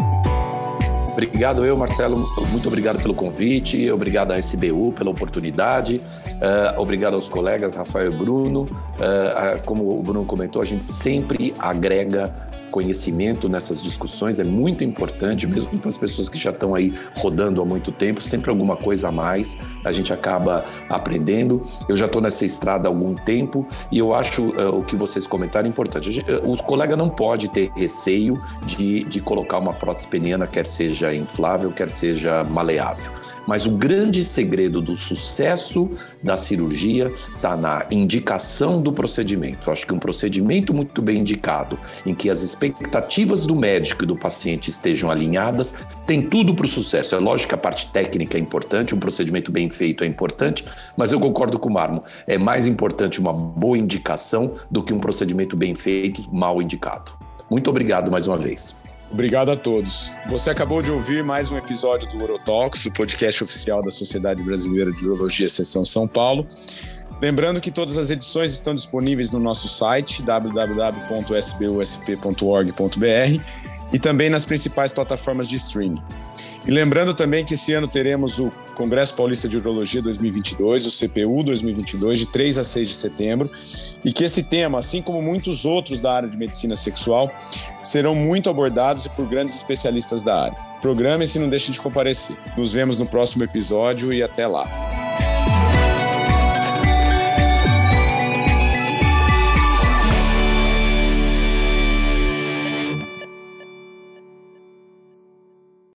Obrigado eu, Marcelo. Muito obrigado pelo convite. Obrigado à SBU pela oportunidade. Uh, obrigado aos colegas Rafael e Bruno. Uh, como o Bruno comentou, a gente sempre agrega conhecimento nessas discussões é muito importante, mesmo para as pessoas que já estão aí rodando há muito tempo, sempre alguma coisa a mais a gente acaba aprendendo. Eu já estou nessa estrada há algum tempo e eu acho uh, o que vocês comentaram importante. Uh, o colega não pode ter receio de, de colocar uma prótese peniana, quer seja inflável, quer seja maleável. Mas o grande segredo do sucesso da cirurgia está na indicação do procedimento. Eu acho que um procedimento muito bem indicado, em que as expectativas do médico e do paciente estejam alinhadas, tem tudo para o sucesso. É lógico que a parte técnica é importante, um procedimento bem feito é importante, mas eu concordo com o Marmo. É mais importante uma boa indicação do que um procedimento bem feito, mal indicado. Muito obrigado mais uma vez. Obrigado a todos. Você acabou de ouvir mais um episódio do Urotalks, o podcast oficial da Sociedade Brasileira de Urologia Seção São Paulo. Lembrando que todas as edições estão disponíveis no nosso site www.sbusp.org.br e também nas principais plataformas de streaming. E lembrando também que esse ano teremos o Congresso Paulista de Urologia 2022, o CPU 2022, de 3 a 6 de setembro, e que esse tema, assim como muitos outros da área de medicina sexual, serão muito abordados e por grandes especialistas da área. Programe-se e não deixe de comparecer. Nos vemos no próximo episódio e até lá.